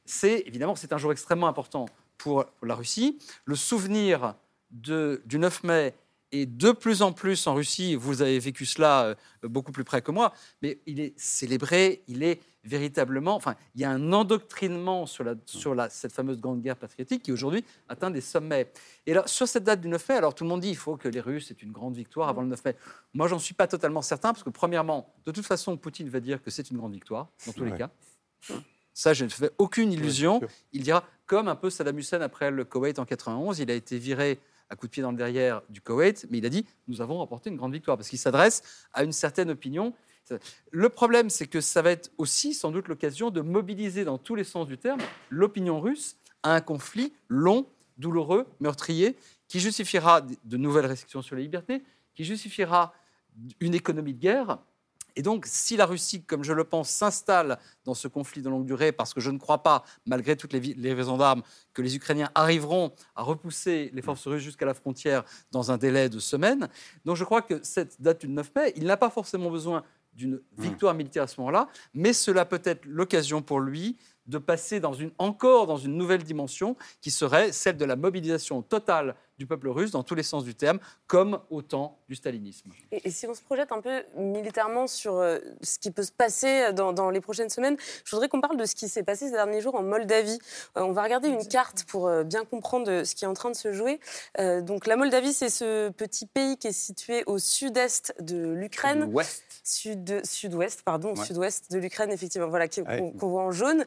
C'est évidemment c'est un jour extrêmement important pour la Russie. Le souvenir de, du 9 mai et de plus en plus en Russie, vous avez vécu cela euh, beaucoup plus près que moi, mais il est célébré, il est véritablement, enfin, il y a un endoctrinement sur, la, sur la, cette fameuse grande guerre patriotique qui aujourd'hui atteint des sommets. Et là, sur cette date du 9 mai, alors tout le monde dit il faut que les Russes aient une grande victoire avant le 9 mai. Moi, j'en suis pas totalement certain parce que premièrement, de toute façon, Poutine va dire que c'est une grande victoire dans tous les cas. Ça, je ne fais aucune illusion. il dira, comme un peu Saddam Hussein après le Koweït en 91, il a été viré à coup de pied dans le derrière du Koweït, mais il a dit nous avons remporté une grande victoire parce qu'il s'adresse à une certaine opinion. Le problème, c'est que ça va être aussi sans doute l'occasion de mobiliser dans tous les sens du terme l'opinion russe à un conflit long, douloureux, meurtrier, qui justifiera de nouvelles restrictions sur les libertés, qui justifiera une économie de guerre et donc, si la Russie, comme je le pense, s'installe dans ce conflit de longue durée, parce que je ne crois pas, malgré toutes les raisons d'armes, que les Ukrainiens arriveront à repousser les forces russes jusqu'à la frontière dans un délai de semaines, donc je crois que cette date du 9 mai, il n'a pas forcément besoin d'une victoire militaire à ce moment-là, mais cela peut être l'occasion pour lui de passer dans une, encore dans une nouvelle dimension qui serait celle de la mobilisation totale du peuple russe dans tous les sens du terme, comme au temps du stalinisme. Et, si on se projette un peu militairement sur euh, ce qui peut se passer dans, les prochaines semaines, je voudrais qu'on parle de ce qui s'est passé ces derniers jours en Moldavie. Euh, on va regarder une carte pour euh, bien comprendre ce qui est en train de se jouer. donc la Moldavie, c'est ce petit pays qui est situé au sud-est de l'Ukraine. Ouest. Sud, sud-ouest, pardon, sud-ouest de l'Ukraine, effectivement, voilà, qu'on voit en jaune,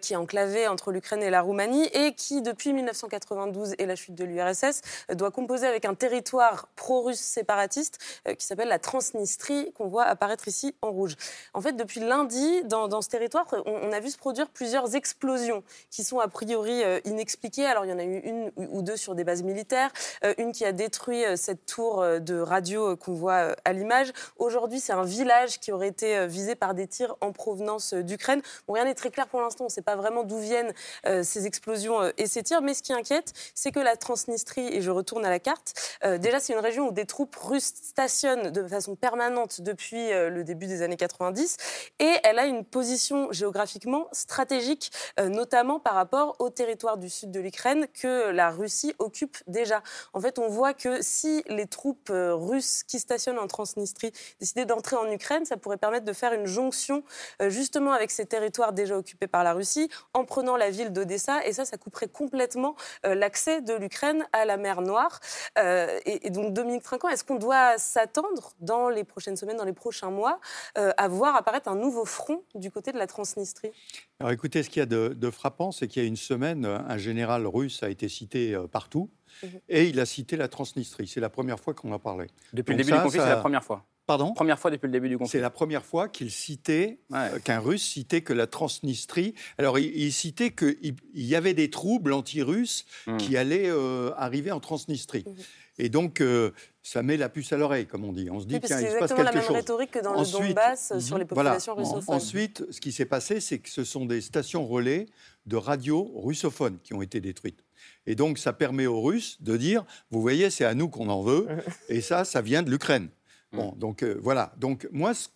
qui est enclavé entre l'Ukraine et la Roumanie et qui, depuis 1992 et la chute de l'URSS, doit composer avec un territoire pro-russe séparatiste euh, qui s'appelle la Transnistrie, qu'on voit apparaître ici en rouge. En fait, depuis lundi, dans, ce territoire, on, a vu se produire plusieurs explosions qui sont a priori euh, inexpliquées. Alors, il y en a eu une ou deux sur des bases militaires, euh, une qui a détruit cette tour de radio qu'on voit à l'image. Aujourd'hui, c'est un village qui aurait été visé par des tirs en provenance d'Ukraine. Rien n'est très clair pour l'instant. On ne sait pas vraiment d'où viennent ces explosions et ces tirs. Mais ce qui inquiète, c'est que la Transnistrie et je retourne à la carte. Euh, déjà, c'est une région où des troupes russes stationnent de façon permanente depuis euh, le début des années 90 et elle a une position géographiquement stratégique, euh, notamment par rapport au territoire du sud de l'Ukraine que la Russie occupe déjà. En fait, on voit que si les troupes russes qui stationnent en Transnistrie décidaient d'entrer en Ukraine, ça pourrait permettre de faire une jonction justement avec ces territoires déjà occupés par la Russie en prenant la ville d'Odessa et ça, ça couperait complètement l'accès de l'Ukraine à la mer Noire. Euh, et, donc, Dominique Trinquant, est-ce qu'on doit s'attendre dans les prochaines semaines, dans les prochains mois, euh, à voir apparaître un nouveau front du côté de la Transnistrie? Alors écoutez, ce qu'il y a de, frappant, c'est qu'il y a une semaine, un général russe a été cité euh, partout. Mhm. Et il a cité la Transnistrie. C'est la première fois qu'on en parlait. Depuis le début du conflit, c'est la première fois. Pardon Première fois depuis le début du conflit. C'est la première fois qu'il citait, euh, qu'un Russe citait que la Transnistrie. Alors, il, citait qu'il y avait des troubles anti-russes hmm. qui allaient euh, arriver en Transnistrie. Hmm. Et donc, euh, ça met la puce à l'oreille, comme on dit. On se dit, tiens, il se passe quelque chose. C'est la même rhétorique que dans le Donbass sur les populations russophones. Ensuite, ce qui s'est passé, c'est que ce sont des stations relais de radio russophones qui ont été détruites. Et donc, ça permet aux Russes de dire, vous voyez, c'est à nous qu'on en veut, *laughs* et ça, ça vient de l'Ukraine. Bon, mm. donc euh, voilà. Donc moi, ce,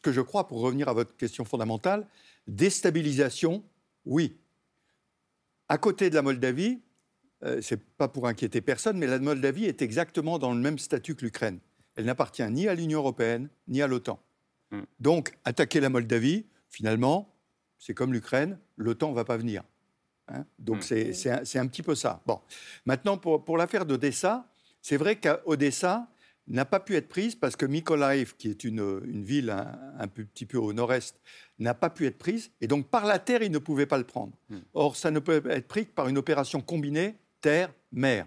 que je crois, pour revenir à votre question fondamentale, déstabilisation, oui. À côté de la Moldavie, euh, c'est pas pour inquiéter personne, mais la Moldavie est exactement dans le même statut que l'Ukraine. Elle n'appartient ni à l'Union européenne ni à l'OTAN. Mm. Donc, attaquer la Moldavie, finalement, c'est comme l'Ukraine, l'OTAN ne va pas venir. Hein. Donc, mm. c'est un, petit peu ça. Bon. Maintenant, pour, pour l'affaire d'Odessa, c'est vrai qu'à Odessa, n'a pas pu être prise parce que Mykolaiv, qui est une, ville un, petit peu au nord-est, n'a pas pu être prise. Et donc, par la terre, ils ne pouvaient pas le prendre. Hmm. Or, ça ne peut être pris que par une opération combinée terre-mer.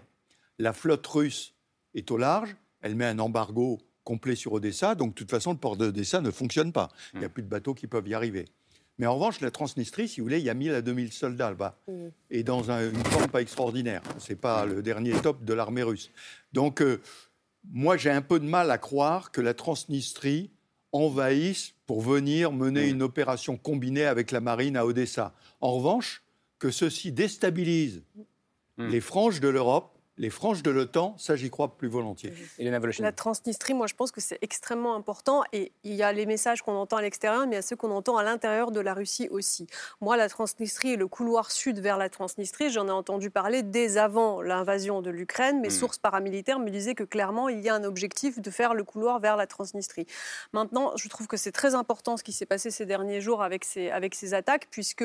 La flotte russe est au large, elle met un embargo complet sur Odessa, donc de toute façon, le port d'Odessa ne fonctionne pas. Il n'y a hmm. plus de bateaux qui peuvent y arriver. Mais en revanche, la Transnistrie, si vous voulez, il y a 1000 à 2000 soldats là-bas. Hmm. Et dans une forme pas extraordinaire. Ce n'est pas le dernier top de l'armée russe. Donc, euh, moi, j'ai un peu de mal à croire que la Transnistrie envahisse pour venir mener une opération combinée avec la marine à Odessa. En revanche, que ceci déstabilise hmm. les franges de l'Europe les franges de l'OTAN, ça j'y crois plus volontiers. La Transnistrie, moi je pense que c'est extrêmement important et il y a les messages qu'on entend à l'extérieur, mais il y a ceux qu'on entend à l'intérieur de la Russie aussi. Moi, la Transnistrie et le couloir sud vers la Transnistrie, j'en ai entendu parler dès avant l'invasion de l'Ukraine. Mes hmm. sources paramilitaires me disaient que clairement il y a un objectif de faire le couloir vers la Transnistrie. Maintenant, je trouve que c'est très important ce qui s'est passé ces derniers jours avec ces, avec ces attaques, puisque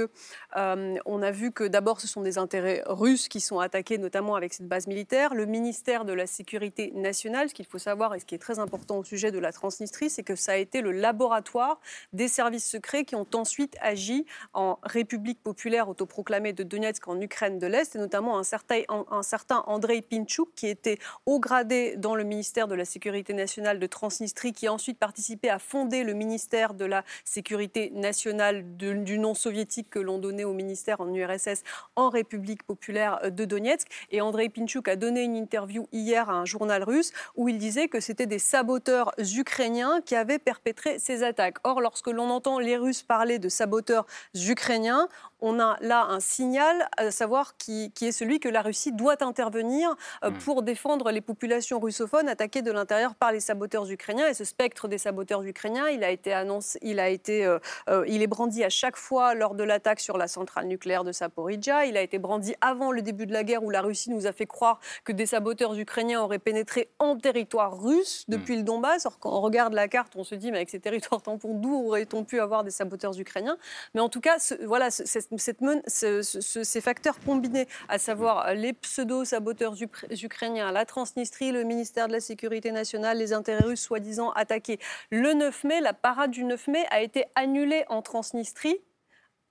euh, on a vu que d'abord ce sont des intérêts russes qui sont attaqués, notamment avec cette base militaire le ministère de la Sécurité nationale. Ce qu'il faut savoir et ce qui est très important au sujet de la Transnistrie, c'est que ça a été le laboratoire des services secrets qui ont ensuite agi en République populaire autoproclamée de Donetsk en Ukraine de l'Est, et notamment un certain, Andrei Pinchuk qui était haut gradé dans le ministère de la Sécurité nationale de Transnistrie, qui a ensuite participé à fonder le ministère de la Sécurité nationale du nom soviétique que l'on donnait au ministère en URSS en République populaire de Donetsk. Et Andrei Pinchuk a donné une interview hier à un journal russe où il disait que c'était des saboteurs ukrainiens qui avaient perpétré ces attaques. Or, lorsque l'on entend les Russes parler de saboteurs ukrainiens, on a là un signal, à savoir qui, est celui que la Russie doit intervenir euh, hmm. pour défendre les populations russophones attaquées de l'intérieur par les saboteurs ukrainiens. Et ce spectre des saboteurs ukrainiens, il a été annoncé, il a été, euh, euh, il est brandi à chaque fois lors de l'attaque sur la centrale nucléaire de Saporidja. Il a été brandi avant le début de la guerre où la Russie nous a fait croire que des saboteurs ukrainiens auraient pénétré en territoire russe depuis hmm. le Donbass. Or, quand on regarde la carte, on se dit, mais avec ces territoires tampons, d'où aurait-on pu avoir des saboteurs ukrainiens? Mais en tout cas, voilà, cette ces facteurs combinés, à savoir les pseudo-saboteurs ukrainiens, la Transnistrie, le ministère de la Sécurité nationale, les intérêts russes soi-disant attaqués. Le 9 mai, la parade du 9 mai a été annulée en Transnistrie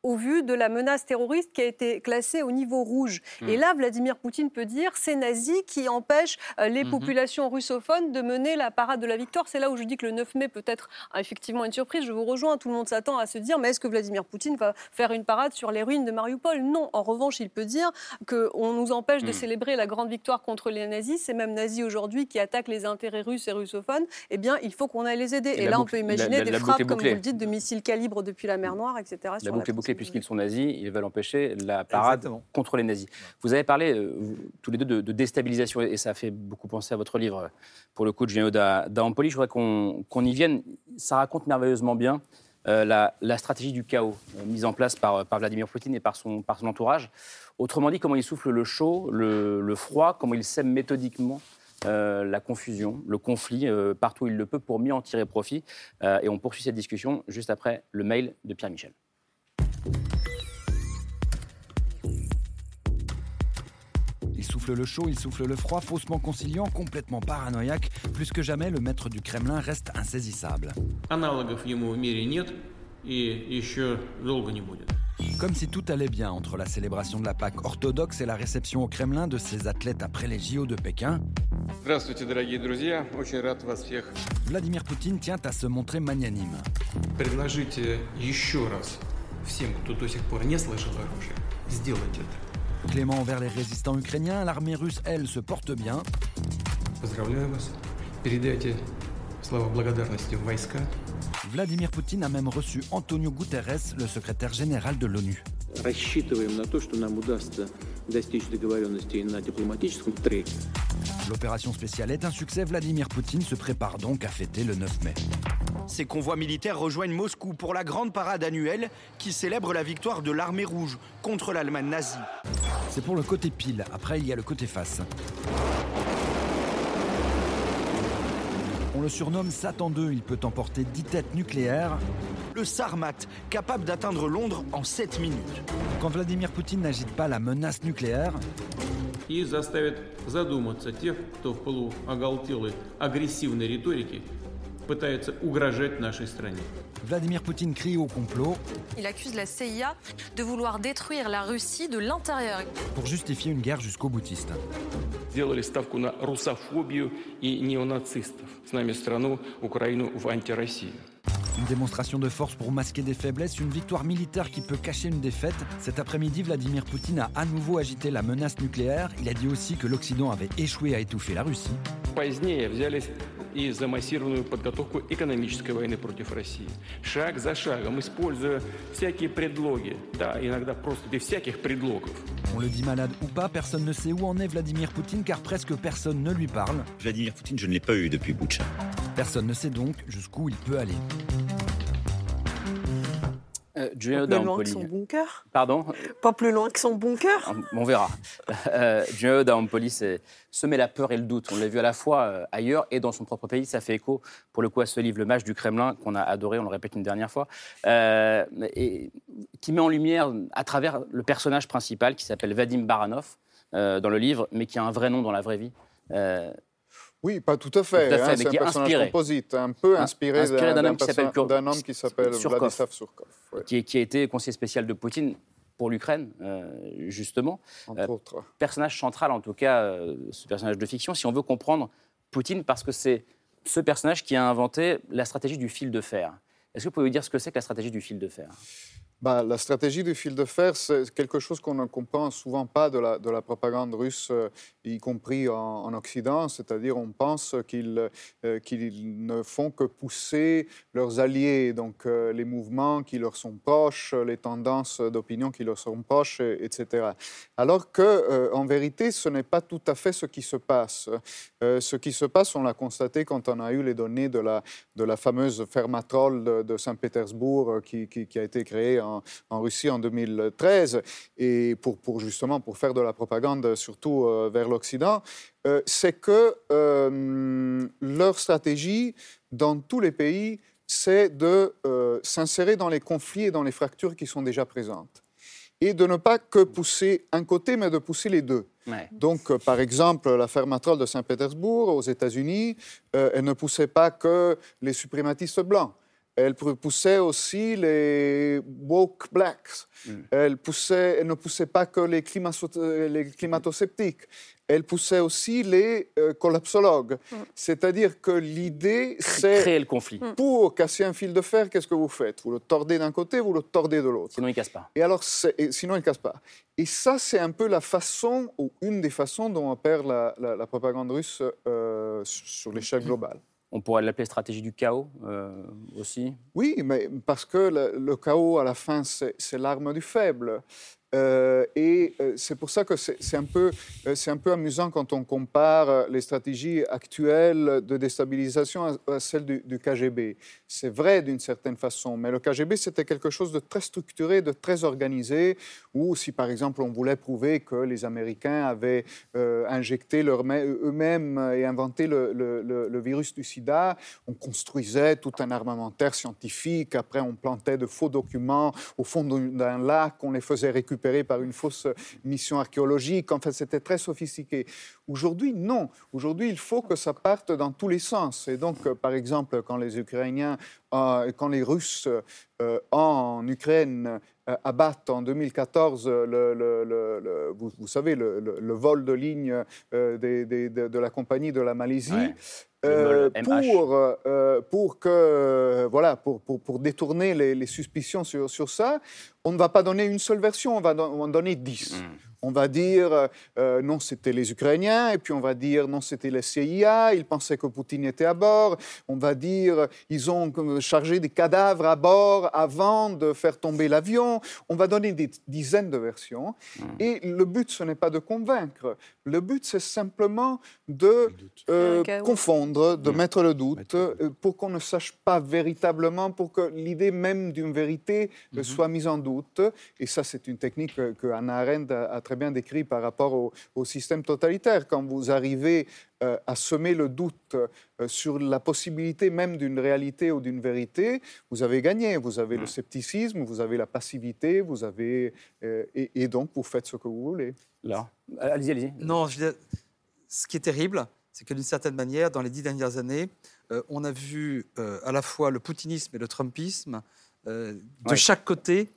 au vu de la menace terroriste qui a été classée au niveau rouge. Hmm. Et là, Vladimir Poutine peut dire c'est nazis qui empêchent euh, les hmm. populations russophones de mener la parade de la victoire. C'est là où je dis que le 9 mai peut être ah, effectivement une surprise. Je vous rejoins, tout le monde s'attend à se dire mais est-ce que Vladimir Poutine va faire une parade sur les ruines de Mariupol? Non. En revanche, il peut dire qu'on nous empêche de hmm. célébrer la grande victoire contre les nazis. Ces mêmes nazis aujourd'hui qui attaquent les intérêts russes et russophones. Eh bien, il faut qu'on aille les aider. Et, là, on peut imaginer des frappes, comme vous le dites, de missiles calibre depuis la mer Noire, etc. La puisqu'ils sont nazis, ils veulent empêcher la parade contre les nazis. Vous avez parlé euh, tous les deux de, déstabilisation et ça fait beaucoup penser à votre livre, pour le coup, de Giuliano da, Je voudrais qu'on y vienne. Ça raconte merveilleusement bien euh, la, stratégie du chaos euh, mise en place par, par, Vladimir Poutine et par son, par son entourage. Autrement dit, comment il souffle le chaud, le, froid, comment il sème méthodiquement la confusion, le conflit partout où il le peut pour mieux en tirer profit. et on poursuit cette discussion juste après le mail de Pierre Michel. Il souffle le chaud, il souffle le froid, faussement conciliant, complètement paranoïaque. Plus que jamais, le maître du Kremlin reste insaisissable. Comme si tout allait bien entre la célébration de la Pâque orthodoxe et la réception au Kremlin de ses athlètes après les JO de Pékin, Vladimir Poutine tient à se montrer magnanime. Предложите еще раз всем, кто до сих пор не слышал оружия, сделать это. Clément envers les résistants ukrainiens, l'armée russe, elle, se porte bien. Поздравляю вас. Передайте слова благодарности в войска. Vladimir Poutine a même reçu Antonio Guterres, le secrétaire général de l'ONU. Рассчитываем на то, что нам удастся достичь договоренности на дипломатическом треке. L'opération spéciale est un succès. Vladimir Poutine se prépare donc à fêter le 9 mai. Ces convois militaires rejoignent Moscou pour la grande parade annuelle qui célèbre la victoire de l'armée rouge contre l'Allemagne nazie. C'est pour le côté pile. Après, il y a le côté face. On le surnomme Satan II, il peut emporter 10 têtes nucléaires. Le Sarmat, capable d'atteindre Londres en 7 minutes. Quand Vladimir Poutine n'agite pas la menace nucléaire, И заставит задуматься тех, кто в полу оголтелой агрессивной риторики пытается угрожать нашей стране. Vladimir Poutine crie au complot Il accuse la CIA de vouloir détruire la Russie de l'intérieur. pour justifier une guerre jusqu'au boutiste. Сделали ставку на русофобию и неонацистов. С нами страну, Украину, в антироссию. Une démonstration de force pour masquer des faiblesses, une victoire militaire qui peut cacher une défaite. Cet après-midi, Vladimir Poutine a à nouveau agité la menace nucléaire. Il a dit aussi que l'Occident avait échoué à étouffer la Russie. Позднее взялись и за массированную подготовку экономической войны против России. Шаг за шагом, используя всякие предлоги. Да, иногда просто без всяких предлогов. On le dit malade ou pas, personne ne sait où en est Vladimir Poutine car presque personne ne lui parle. Vladimir Poutine, je ne l'ai pas eu depuis Butcha. Personne ne sait donc jusqu'où il peut aller. Euh, Pas plus loin que son bunker. Pardon Pas plus loin que son bunker. On verra. Euh, Giuliano D'Ampoli, semer la peur et le doute. On l'a vu à la fois euh, ailleurs et dans son propre pays. Ça fait écho, pour le coup, à ce livre, Le Match du Kremlin, qu'on a adoré, on le répète une dernière fois, euh, et qui met en lumière, à travers le personnage principal, qui s'appelle Vadim Baranov, euh, dans le livre, mais qui a un vrai nom dans la vraie vie. Oui, pas tout à fait. Tout à fait, hein, mais qui est inspiré. composite, un peu inspiré, inspiré d'un homme qui s'appelle homme qui. Vladislav Surkov. ouais. qui, qui a été conseiller spécial de Poutine pour l'Ukraine, euh, justement. Entre Euh, autres. Personnage central, en tout cas, euh, ce personnage de fiction, si on veut comprendre Poutine, parce que c'est ce personnage qui a inventé la stratégie du fil de fer. Est-ce que vous pouvez dire ce que c'est que la stratégie du fil de fer? Bah, la stratégie du fil de fer, c'est quelque chose qu'on ne comprend souvent pas de la, de la propagande russe, euh, y compris en, en Occident. C'est-à-dire, on pense qu'ils euh, qu'ils ne font que pousser leurs alliés, donc euh, les mouvements qui leur sont proches, les tendances d'opinion qui leur sont proches, et- etc. Alors que, en vérité, ce n'est pas tout à fait ce qui se passe. Ce qui se passe, on l'a constaté quand on a eu les données de la, fameuse Fermatrol de Saint-Pétersbourg euh, qui, qui- qui a été créée en, en Russie en 2013, et pour, pour justement pour faire de la propagande, surtout euh, vers l'Occident, euh, c'est que leur stratégie dans tous les pays, c'est de s'insérer dans les conflits et dans les fractures qui sont déjà présentes. Et de ne pas que pousser un côté, mais de pousser les deux. Ouais. Donc, euh, par exemple, la Fermatrol de Saint-Pétersbourg, aux États-Unis, euh, elle ne poussait pas que les suprématistes blancs. Elle pou- poussait aussi les woke blacks. Elle, poussait, elle ne poussait pas que les, les climato-sceptiques. Elle poussait aussi les euh, collapsologues. C'est-à-dire que l'idée, c'est... Créer le conflit. Pour casser un fil de fer, qu'est-ce que vous faites? Vous le tordez d'un côté, vous le tordez de l'autre. Sinon, il casse pas. Et alors, et sinon, il ne casse pas. Et ça, c'est un peu la façon, ou une des façons dont opère la, la- la propagande russe euh, sur sur l'échelle globale. On pourrait l'appeler stratégie du chaos euh, aussi. Oui, mais parce que le, chaos, à la fin, c'est l'arme du faible. Euh, et euh, c'est pour ça que c'est un, peu, euh, un peu amusant quand on compare les stratégies actuelles de déstabilisation à, celles du, KGB. C'est vrai d'une certaine façon, mais le KGB, c'était quelque chose de très structuré, de très organisé, où si par exemple on voulait prouver que les Américains avaient injecté eux-mêmes et inventé le, le- virus du sida, on construisait tout un armementaire scientifique, après on plantait de faux documents au fond d'un lac, on les faisait récupérer par une fausse mission archéologique. Enfin, c'était très sophistiqué. Aujourd'hui, non. Aujourd'hui, il faut que ça parte dans tous les sens. Et donc, par exemple, quand les Ukrainiens, quand les Russes en Ukraine abattent en 2014 le, vous, savez, le, vol de ligne de, la compagnie de la Malaisie. Euh, pour, euh, pour, que, voilà, pour, pour, pour détourner les, suspicions sur, sur, ça, on ne va pas donner une seule version, on va en donner dix. Hmm. On va dire euh, euh, non, c'était les Ukrainiens, et puis on va dire non, c'était les CIA, ils pensaient que Poutine était à bord. On va dire ils ont chargé des cadavres à bord avant de faire tomber l'avion. On va donner des dizaines de versions. Hmm. Et le but, ce n'est pas de convaincre. Le but, c'est simplement de euh, confondre, de hmm. mettre le doute, pour qu'on ne sache pas véritablement, pour que l'idée même d'une vérité hmm. soit mise en doute. Et ça, c'est une technique que Hannah Arendt a, a très bien décrit par rapport au, système totalitaire. Quand vous arrivez euh, à semer le doute euh, sur la possibilité même d'une réalité ou d'une vérité, vous avez gagné. Vous avez le scepticisme, vous avez la passivité, vous avez euh, et, donc vous faites ce que vous voulez. Là, allez-y, allez-y. Non, je ce qui est terrible, c'est que d'une certaine manière, dans les dix dernières années, on a vu à la fois le poutinisme et le trumpisme de chaque côté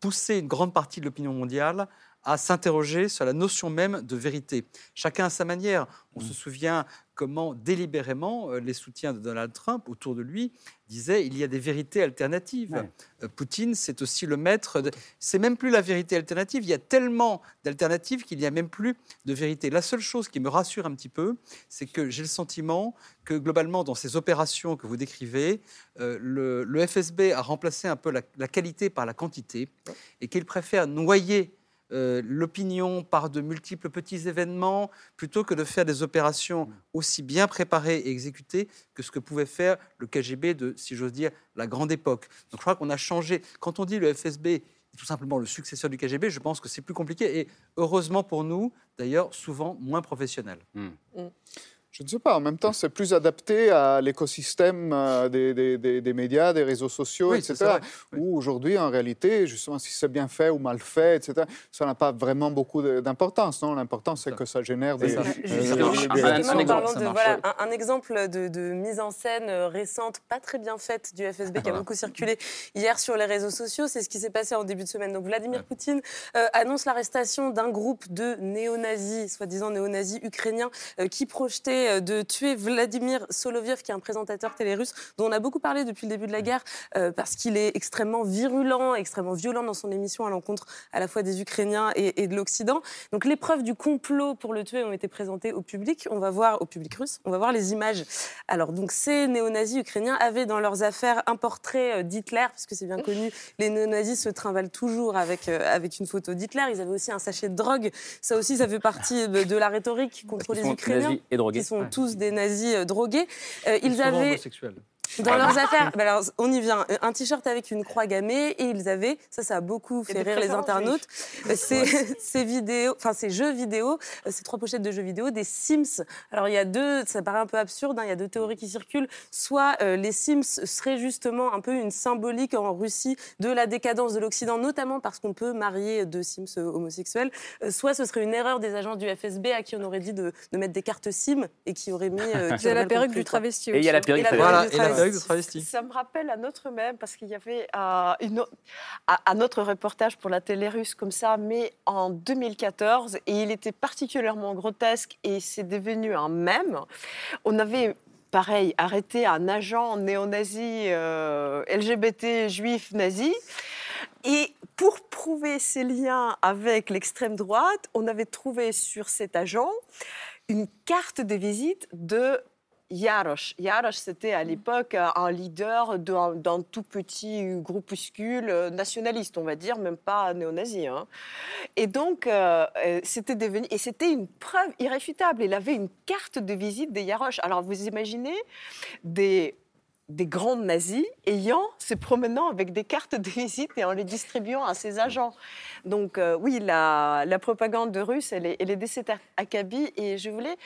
pousser une grande partie de l'opinion mondiale à s'interroger sur la notion même de vérité. Chacun à sa manière. On se mm. souvient comment délibérément euh, les soutiens de Donald Trump autour de lui disaient il y a des vérités alternatives. Euh, Poutine, c'est aussi le maître. De... C'est même plus la vérité alternative. Il y a tellement d'alternatives qu'il n'y a même plus de vérité. La seule chose qui me rassure un petit peu, c'est que j'ai le sentiment que globalement, dans ces opérations que vous décrivez, euh, le, FSB a remplacé un peu la, la qualité par la quantité et qu'il préfère noyer euh, l'opinion par de multiples petits événements, plutôt que de faire des opérations aussi bien préparées et exécutées que ce que pouvait faire le KGB de, si j'ose dire, la grande époque. Donc je crois qu'on a changé. Quand on dit le FSB est tout simplement le successeur du KGB, je pense que c'est plus compliqué et heureusement pour nous, d'ailleurs, souvent moins professionnel. Hmm. Hmm. Je ne sais pas. En même temps, c'est plus adapté à l'écosystème euh, des, des, médias, des réseaux sociaux, etc. Où aujourd'hui, en réalité, justement, si c'est bien fait ou mal fait, etc., ça n'a pas vraiment beaucoup d'importance. Non, l'important, c'est que ça génère des. un, exemple de, mise en scène euh, récente, pas très bien faite du FSB, qui a beaucoup circulé hier sur les réseaux sociaux. C'est ce qui s'est passé en début de semaine. Donc, Vladimir Poutine euh, annonce l'arrestation d'un groupe de néo-nazis, soi-disant néo-nazis ukrainiens, qui projetaient euh, de tuer Vladimir Soloviev, qui est un présentateur télé-russe, dont on a beaucoup parlé depuis le début de la guerre, euh, parce qu'il est extrêmement virulent, extrêmement violent dans son émission à l'encontre à la fois des Ukrainiens et, de l'Occident. Donc les preuves du complot pour le tuer ont été présentées au public. On va voir, au public russe, on va voir les images. Alors, donc ces néo-nazis ukrainiens avaient dans leurs affaires un portrait euh, d'Hitler, parce que c'est bien connu, les néo-nazis se trimballent toujours avec, avec une photo d'Hitler. Ils avaient aussi un sachet de drogue. Ça aussi, ça fait partie de, la rhétorique contre les Ukrainiens. Et drogués sont tous des nazis euh, drogués. Euh, ils avaient dans leurs affaires, bah alors, on y vient. Un t-shirt avec une croix gammée et ils avaient, ça, ça a beaucoup fait rire les internautes, euh, *laughs* ces, vidéos, enfin ces jeux vidéo, ces trois pochettes de jeux vidéo, des Sims. Alors il y a deux, ça paraît un peu absurde, hein, il y a deux théories qui circulent. Soit les Sims seraient justement un peu une symbolique en Russie de la décadence de l'Occident, notamment parce qu'on peut marier deux Sims homosexuels. soit ce serait une erreur des agents du FSB à qui on aurait dit de, mettre des cartes SIM et qui auraient mis. Euh, *laughs* la perruque du travesti. Et il y a la perruque, ça me rappelle un autre même, parce qu'il y avait euh, une, un autre reportage pour la télé russe comme ça, mais en 2014, et il était particulièrement grotesque, et c'est devenu un mème. On avait pareil, arrêté un agent néo-nazi, euh, LGBT, juif, nazi. Et pour prouver ces liens avec l'extrême droite, on avait trouvé sur cet agent une carte de visite de Yarosh. Yarosh, c'était à l'époque un leader d'un tout petit groupuscule nationaliste, on va dire, même pas néo-nazi. Hein. Et donc, euh, euh, c'était devenu. Et c'était une preuve irréfutable. Il avait une carte de visite des Yarosh. Alors, vous imaginez des des grands nazis ayant, se promenant avec des cartes de visite et en les distribuant à ses agents. Donc euh, oui, la, propagande russe, elle est, elle est de cet acabit. Et je voulais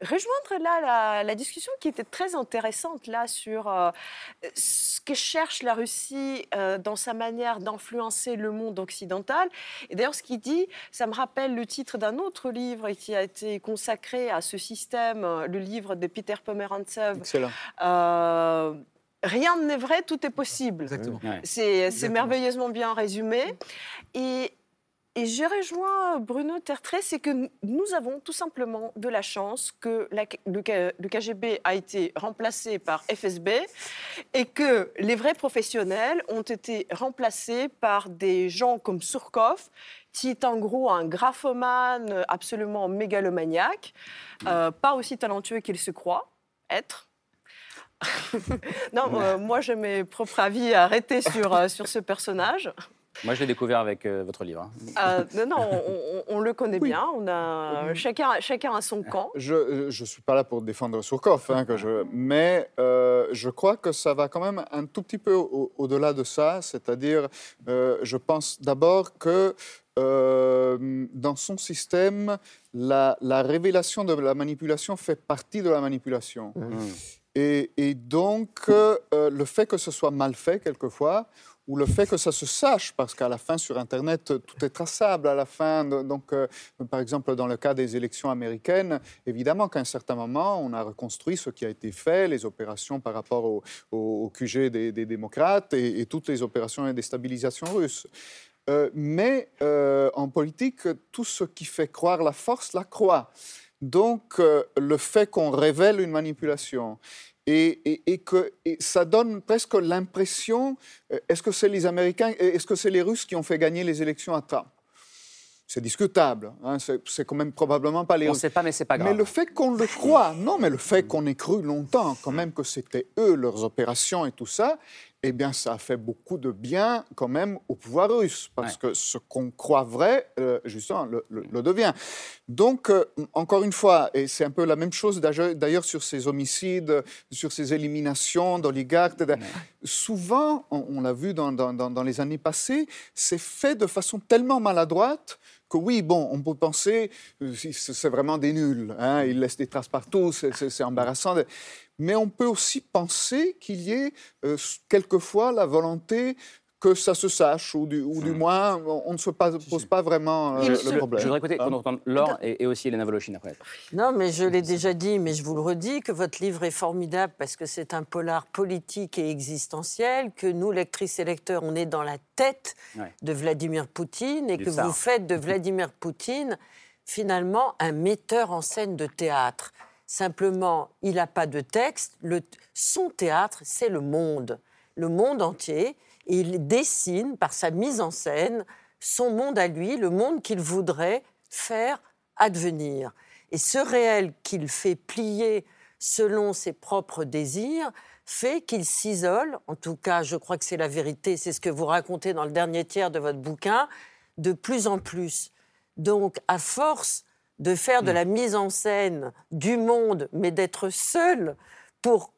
rejoindre là la, discussion qui était très intéressante là sur euh, ce que cherche la Russie euh, dans sa manière d'influencer le monde occidental. Et d'ailleurs, ce qu'il dit, ça me rappelle le titre d'un autre livre qui a été consacré à ce système, euh, le livre de Peter Pomerantsev. Excellent. Rien n'est vrai, tout est possible. C'est merveilleusement bien résumé. Et et je rejoins Bruno Tertré, c'est que nous avons tout simplement de la chance que le, KGB a été remplacé par FSB et que les vrais professionnels ont été remplacés par des gens comme Surkov, qui est en gros un graphomane absolument mégalomaniaque, euh, pas aussi talentueux qu'il se croit être. *laughs* non, euh, moi j'ai mes propres avis arrêtés sur, euh, sur ce personnage. Moi, je l'ai découvert avec euh, votre livre. Hein. Euh, non, on, le connaît bien. On a, chacun, chacun a son camp. Je ne suis pas là pour défendre Surkov, hein, que je, mais euh, je crois que ça va quand même un tout petit peu au-delà de ça. C'est-à-dire, je pense d'abord que dans son système, la, révélation de la manipulation fait partie de la manipulation. Mmh. Et, et, donc, le fait que ce soit mal fait quelquefois, ou le fait que ça se sache, parce qu'à la fin, sur Internet, tout est traçable à la fin. Donc, euh, par exemple, dans le cas des élections américaines, évidemment qu'à un certain moment, on a reconstruit ce qui a été fait, les opérations par rapport au, QG des, démocrates et, toutes les opérations de déstabilisation russe. Euh, mais euh, en politique, tout ce qui fait croire la force la croit. Donc, le fait qu'on révèle une manipulation et, que ça donne presque l'impression, euh, est-ce que c'est les Américains, est-ce que c'est les Russes qui ont fait gagner les élections à Trump? C'est discutable. Hein, c'est quand même probablement pas les. On ne sait pas, mais c'est pas grave. Mais le fait qu'on le croit, non, mais le fait qu'on ait cru longtemps, quand même, que c'était eux, leurs opérations et tout ça, eh bien, ça a fait beaucoup de bien quand même au pouvoir russe, parce que ce qu'on croit vrai, euh, justement, le, devient. Donc, euh, encore une fois, et c'est un peu la même chose d'ailleurs sur ces homicides, sur ces éliminations d'oligarques, souvent, on, l'a vu dans, dans, les années passées, c'est fait de façon tellement maladroite que oui, bon, on peut penser, euh, c'est vraiment des nuls, hein, ils laissent des traces partout, c'est embarrassant mais on peut aussi penser qu'il y ait euh, quelquefois la volonté que ça se sache, ou du, ou du hmm. moins, on ne se pose pas vraiment euh, le problème. Je voudrais écouter qu'on entende Laure et, aussi Elena Voloshin après. Non, mais je l'ai déjà dit, mais je vous le redis, que votre livre est formidable parce que c'est un polar politique et existentiel, que nous, lectrices et lecteurs, on est dans la tête de Vladimir Poutine et que vous faites de Vladimir *laughs* Poutine finalement un metteur en scène de théâtre. Simplement, il n'a pas de texte. Le, son théâtre, c'est le monde, le monde entier. Il dessine par sa mise en scène son monde à lui, le monde qu'il voudrait faire advenir. Et ce réel qu'il fait plier selon ses propres désirs fait qu'il s'isole, en tout cas je crois que c'est la vérité, c'est ce que vous racontez dans le dernier tiers de votre bouquin, de plus en plus. Donc à force de faire de mm. la mise en scène du monde, mais d'être seul pour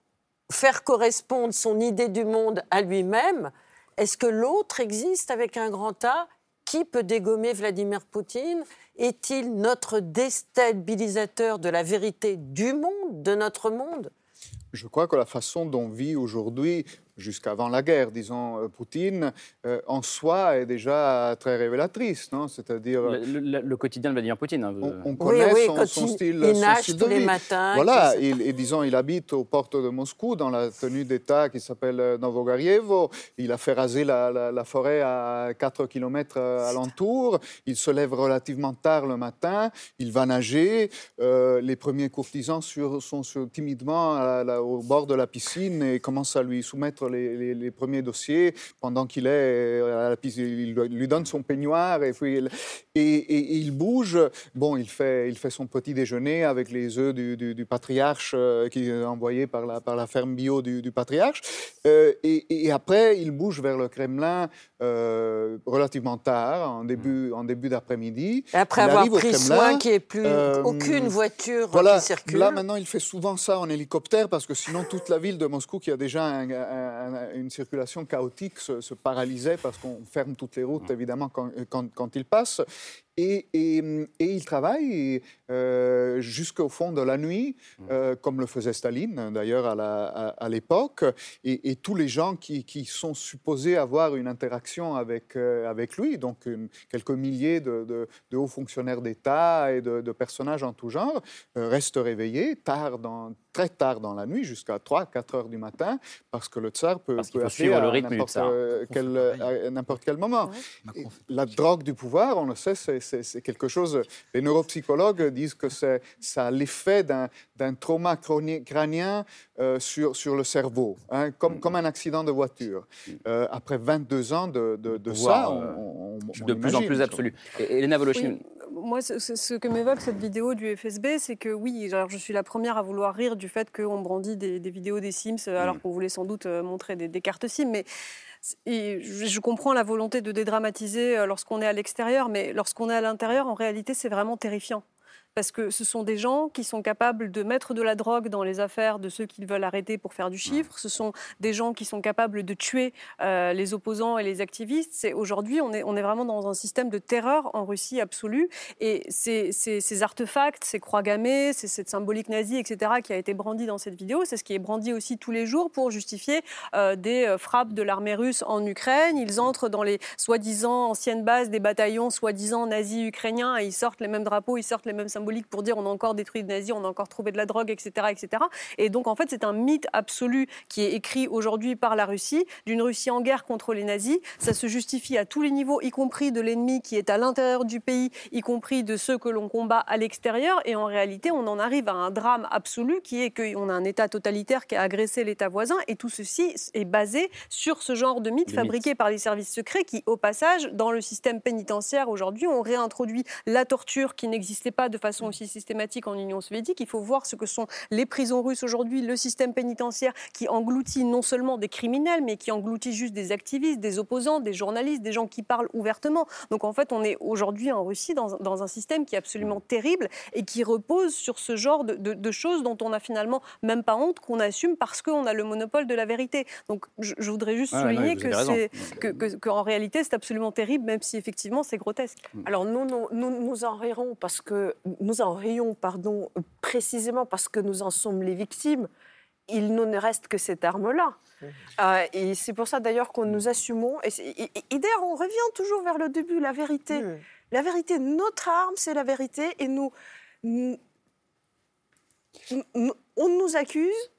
faire correspondre son idée du monde à lui-même, est-ce que l'autre existe avec un grand A Qui peut dégommer Vladimir Poutine? Est-il notre déstabilisateur de la vérité du monde, de notre monde? Je crois que la façon dont vit aujourd'hui jusqu'avant la guerre, disons, euh, Poutine, euh, en soi est déjà très révélatrice, non? C'est-à-dire... Le, quotidien de Vladimir Poutine. Hein, on, connaît son, style, il nage tous les matins. Voilà, et disons, il habite aux portes de Moscou, dans la tenue d'État qui s'appelle euh, Novogarievo. Il a fait raser la, forêt à 4 km alentour. Il se lève relativement tard le matin. Il va nager. les premiers courtisans sur, sont timidement au bord de la piscine et commencent à lui soumettre les, premiers dossiers pendant qu'il est à la piste. Il lui donne son peignoir et, et, il bouge. Bon, il fait, il fait son petit déjeuner avec les œufs du, patriarche euh, qui est envoyé par la, par la ferme bio du, patriarche. Euh, et, après, il bouge vers le Kremlin euh, relativement tard, en début, en début d'après-midi. Après avoir pris soin qu'il n'y ait plus aucune voiture voilà, qui circule. Là, maintenant, il fait souvent ça en hélicoptère parce que sinon, toute la ville de Moscou, qui a déjà un, une circulation chaotique se, paralysait parce qu'on ferme toutes les routes, évidemment, quand, quand, il passe. Et, et, ils travaillent jusqu'au fond de la nuit, mm. comme le faisait Staline d'ailleurs à l'époque. Et, et, tous les gens qui, qui, sont supposés avoir une interaction avec, avec lui, donc quelques milliers de, de, hauts fonctionnaires d'État et de, personnages en tout genre, restent réveillés tard dans, très tard dans la nuit, jusqu'à 3-4 heures du matin, parce que le tsar peut, peut appeler à n'importe quel, n'importe quel moment. La drogue du pouvoir, on le sait, c'est quelque chose. Les neuropsychologues disent que ça a l'effet d'un trauma crânien euh, sur, sur le cerveau, hein, comme, mm. comme un accident de voiture. Mm. Euh, après 22 ans de, de, ça, euh, on, de plus en plus absolu. Elena Voloshin, moi, ce, que m'évoque cette vidéo du FSB, c'est que oui, alors je suis la première à vouloir rire du fait qu'on brandit des, vidéos des Sims, euh, alors mm. qu'on voulait sans doute euh, montrer des, cartes Sims, mais je comprends la volonté de dédramatiser euh, lorsqu'on est à l'extérieur, mais lorsqu'on est à l'intérieur, en réalité, c'est vraiment terrifiant parce que ce sont des gens qui sont capables de mettre de la drogue dans les affaires de ceux qu'ils veulent arrêter pour faire du chiffre. Ce sont des gens qui sont capables de tuer euh, les opposants et les activistes. C'est aujourd'hui, on est, on est vraiment dans un système de terreur en Russie absolue. Et ces, ces, artefacts, ces croix gammées, cette symbolique nazie, etc., qui a été brandie dans cette vidéo, c'est ce qui est brandi aussi tous les jours pour justifier euh, des euh, frappes de l'armée russe en Ukraine. Ils entrent dans les soi-disant anciennes bases des bataillons soi-disant nazis ukrainiens et ils sortent les mêmes drapeaux, ils sortent les mêmes pour dire on a encore détruit les nazis, on a encore trouvé de la drogue, etc. etc. Et donc, en fait, c'est un mythe absolu qui est écrit aujourd'hui par la Russie, d'une Russie en guerre contre les nazis. Ça se justifie à tous les niveaux, y compris de l'ennemi qui est à l'intérieur du pays, y compris de ceux que l'on combat à l'extérieur. Et en réalité, on en arrive à un drame absolu qui est qu'on a un État totalitaire qui a agressé l'État voisin. Et tout ceci est basé sur ce genre de mythe fabriqué par les services secrets qui, au passage, dans le système pénitentiaire aujourd'hui, ont réintroduit la torture qui n'existait pas de façon aussi systématique en Union soviétique. Il faut voir ce que sont les prisons russes aujourd'hui, le système pénitentiaire qui engloutit non seulement des criminels, mais qui engloutit juste des activistes, des opposants, des journalistes, des gens qui parlent ouvertement. Donc en fait, on est aujourd'hui en Russie dans, dans, un système qui est absolument terrible et qui repose sur ce genre de, de, choses dont on n'a finalement même pas honte, qu'on assume parce qu'on a le monopole de la vérité. Donc je, voudrais juste souligner que c'est que, que, réalité c'est absolument terrible, même si effectivement c'est grotesque. Alors nous, nous, nous, nous en rirons parce que nous en rions, pardon, précisément parce que nous en sommes les victimes. Il ne reste que cette arme-là. Euh, et c'est pour ça d'ailleurs qu'on nous assumons. Et, d'ailleurs, on revient toujours vers le début, la vérité. Mmh. La vérité, notre arme, c'est la vérité. Et nous, on nous accuse.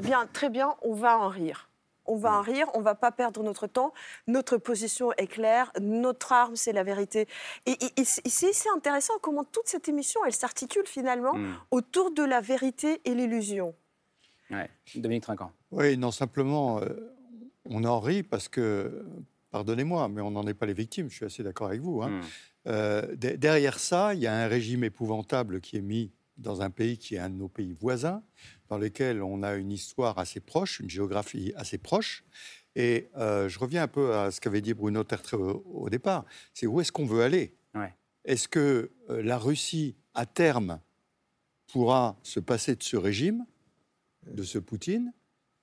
Bien, très bien, on va en rire on va en rire, on va pas perdre notre temps. Notre position est claire, notre arme, c'est la vérité. Et, c'est intéressant comment toute cette émission, elle s'articule finalement hmm. autour de la vérité et l'illusion. Ouais. Dominique Trinquant. Oui, non, simplement, euh, on en rit parce que, pardonnez-moi, mais on n'en est pas les victimes, je suis assez d'accord avec vous. Hein. Hmm. Euh, derrière ça, il y a un régime épouvantable qui est mis dans un pays qui est un de nos pays voisins, dans lequel on a une histoire assez proche, une géographie assez proche. Et euh, je reviens un peu à ce qu'avait dit Bruno Tertre au, départ. C'est où est-ce qu'on veut aller? Est-ce que euh, la Russie, à terme, pourra se passer de ce régime, de ce Poutine,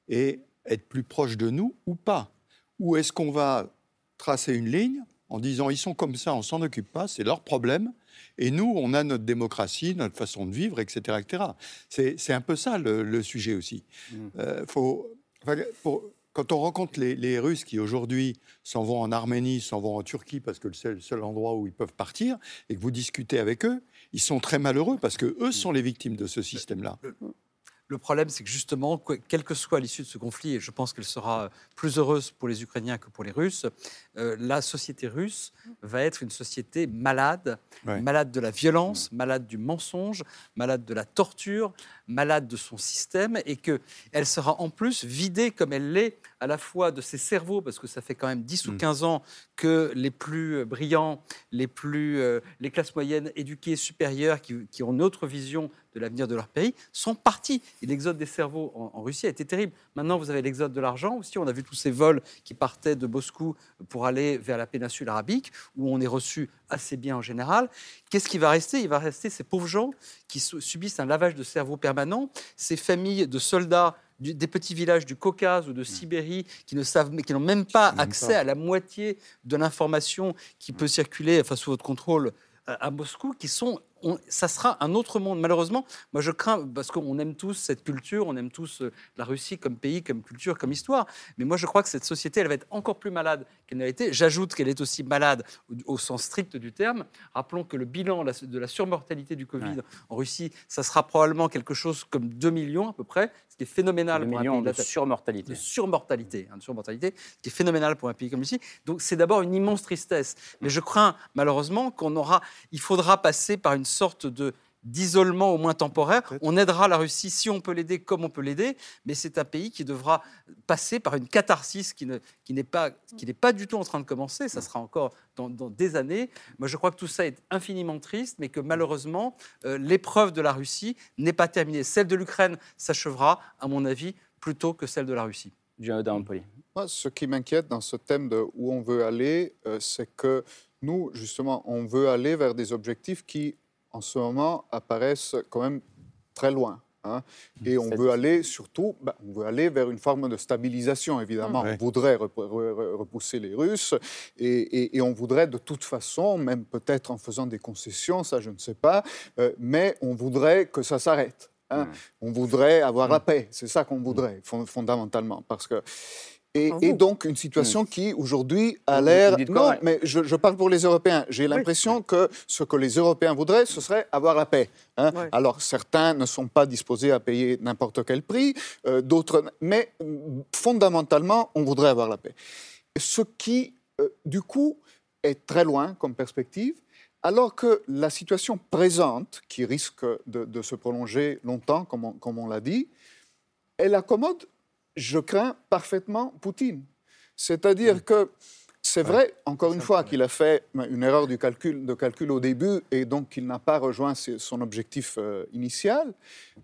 et être plus proche de nous ou pas? Ou est-ce qu'on va tracer une ligne en disant ils sont comme ça, on s'en occupe pas, c'est leur problème, et nous, on a notre démocratie, notre façon de vivre, etc. etc. C'est un peu ça le, sujet aussi. Mmh. Euh, faut, quand on rencontre les, Russes qui aujourd'hui s'en vont en Arménie, s'en vont en Turquie parce que c'est le seul endroit où ils peuvent partir, et que vous discutez avec eux, ils sont très malheureux parce que eux sont les victimes de ce système-là. Le problème, c'est que justement, quelle que soit l'issue de ce conflit, et je pense qu'elle sera plus heureuse pour les Ukrainiens que pour les Russes, euh, la société russe va être une société malade, malade de la violence, malade du mensonge, malade de la torture, malade de son système, et qu'elle sera en plus vidée comme elle l'est à la fois de ses cerveaux, parce que ça fait quand même 10 ou 15 mm. ans que les plus brillants, les, plus, euh, les classes moyennes éduquées, supérieures, qui, qui ont une autre vision de l'avenir de leur pays, sont partis. Et l'exode des cerveaux en, Russie a été terrible. Maintenant, vous avez l'exode de l'argent aussi. On a vu tous ces vols qui partaient de Moscou pour aller vers la péninsule arabique, où on est reçu assez bien en général. Qu'est-ce qui va rester? Il va rester ces pauvres gens qui subissent un lavage de cerveau permanent, ces familles de soldats des petits villages du Caucase ou de Sibérie qui ne savent, qui n'ont même pas accès à la moitié de l'information qui peut circuler, enfin sous votre contrôle, à Moscou qui sont ça sera un autre monde. Malheureusement, moi je crains, parce qu'on aime tous cette culture, on aime tous euh, la Russie comme pays, comme culture, comme histoire, mais moi je crois que cette société, elle va être encore plus malade qu'elle n'a été. J'ajoute qu'elle est aussi malade au, sens strict du terme. Rappelons que le bilan de la surmortalité du Covid en Russie, ça sera probablement quelque chose comme 2 millions à peu près, ce qui est phénoménal 2 millions de surmortalité. De surmortalité, hein, de surmortalité, ce qui est phénoménal pour un pays comme ici. Donc c'est d'abord une immense tristesse. Mais je crains malheureusement qu'on aura, il faudra passer par une sorte de d'isolement au moins temporaire. On aidera la Russie si on peut l'aider comme on peut l'aider, mais c'est un pays qui devra passer par une catharsis qui, ne, qui n'est pas, qui n'est pas du tout en train de commencer, ça sera encore dans, des années. Moi, je crois que tout ça est infiniment triste, mais que malheureusement, euh, l'épreuve de la Russie n'est pas terminée. Celle de l'Ukraine s'achèvera, à mon avis, plutôt que celle de la Russie. Moi, ce qui m'inquiète dans ce thème de où on veut aller, euh, c'est que nous, justement, on veut aller vers des objectifs qui, en ce moment, apparaissent quand même très loin. Hein. Et on veut aller surtout, ben, on veut aller vers une forme de stabilisation, évidemment. On voudrait repousser les Russes et, on voudrait de toute façon, même peut-être en faisant des concessions, ça je ne sais pas, euh, mais on voudrait que ça s'arrête. Hein. On voudrait avoir la paix, c'est ça qu'on voudrait fondamentalement, parce que et, donc une situation mmh. qui aujourd'hui a l'air. Non, mais je, parle pour les Européens. J'ai l'impression que ce que les Européens voudraient, ce serait avoir la paix. Hein. Alors certains ne sont pas disposés à payer n'importe quel prix, euh, d'autres. Mais fondamentalement, on voudrait avoir la paix. Ce qui, euh, du coup, est très loin comme perspective. Alors que la situation présente, qui risque de, se prolonger longtemps, comme on, comme on l'a dit, elle accommode je crains parfaitement Poutine. C'est-à-dire que c'est vrai, encore une fois, qu'il a fait une erreur de calcul, de calcul au début et donc qu'il n'a pas rejoint son objectif euh, initial.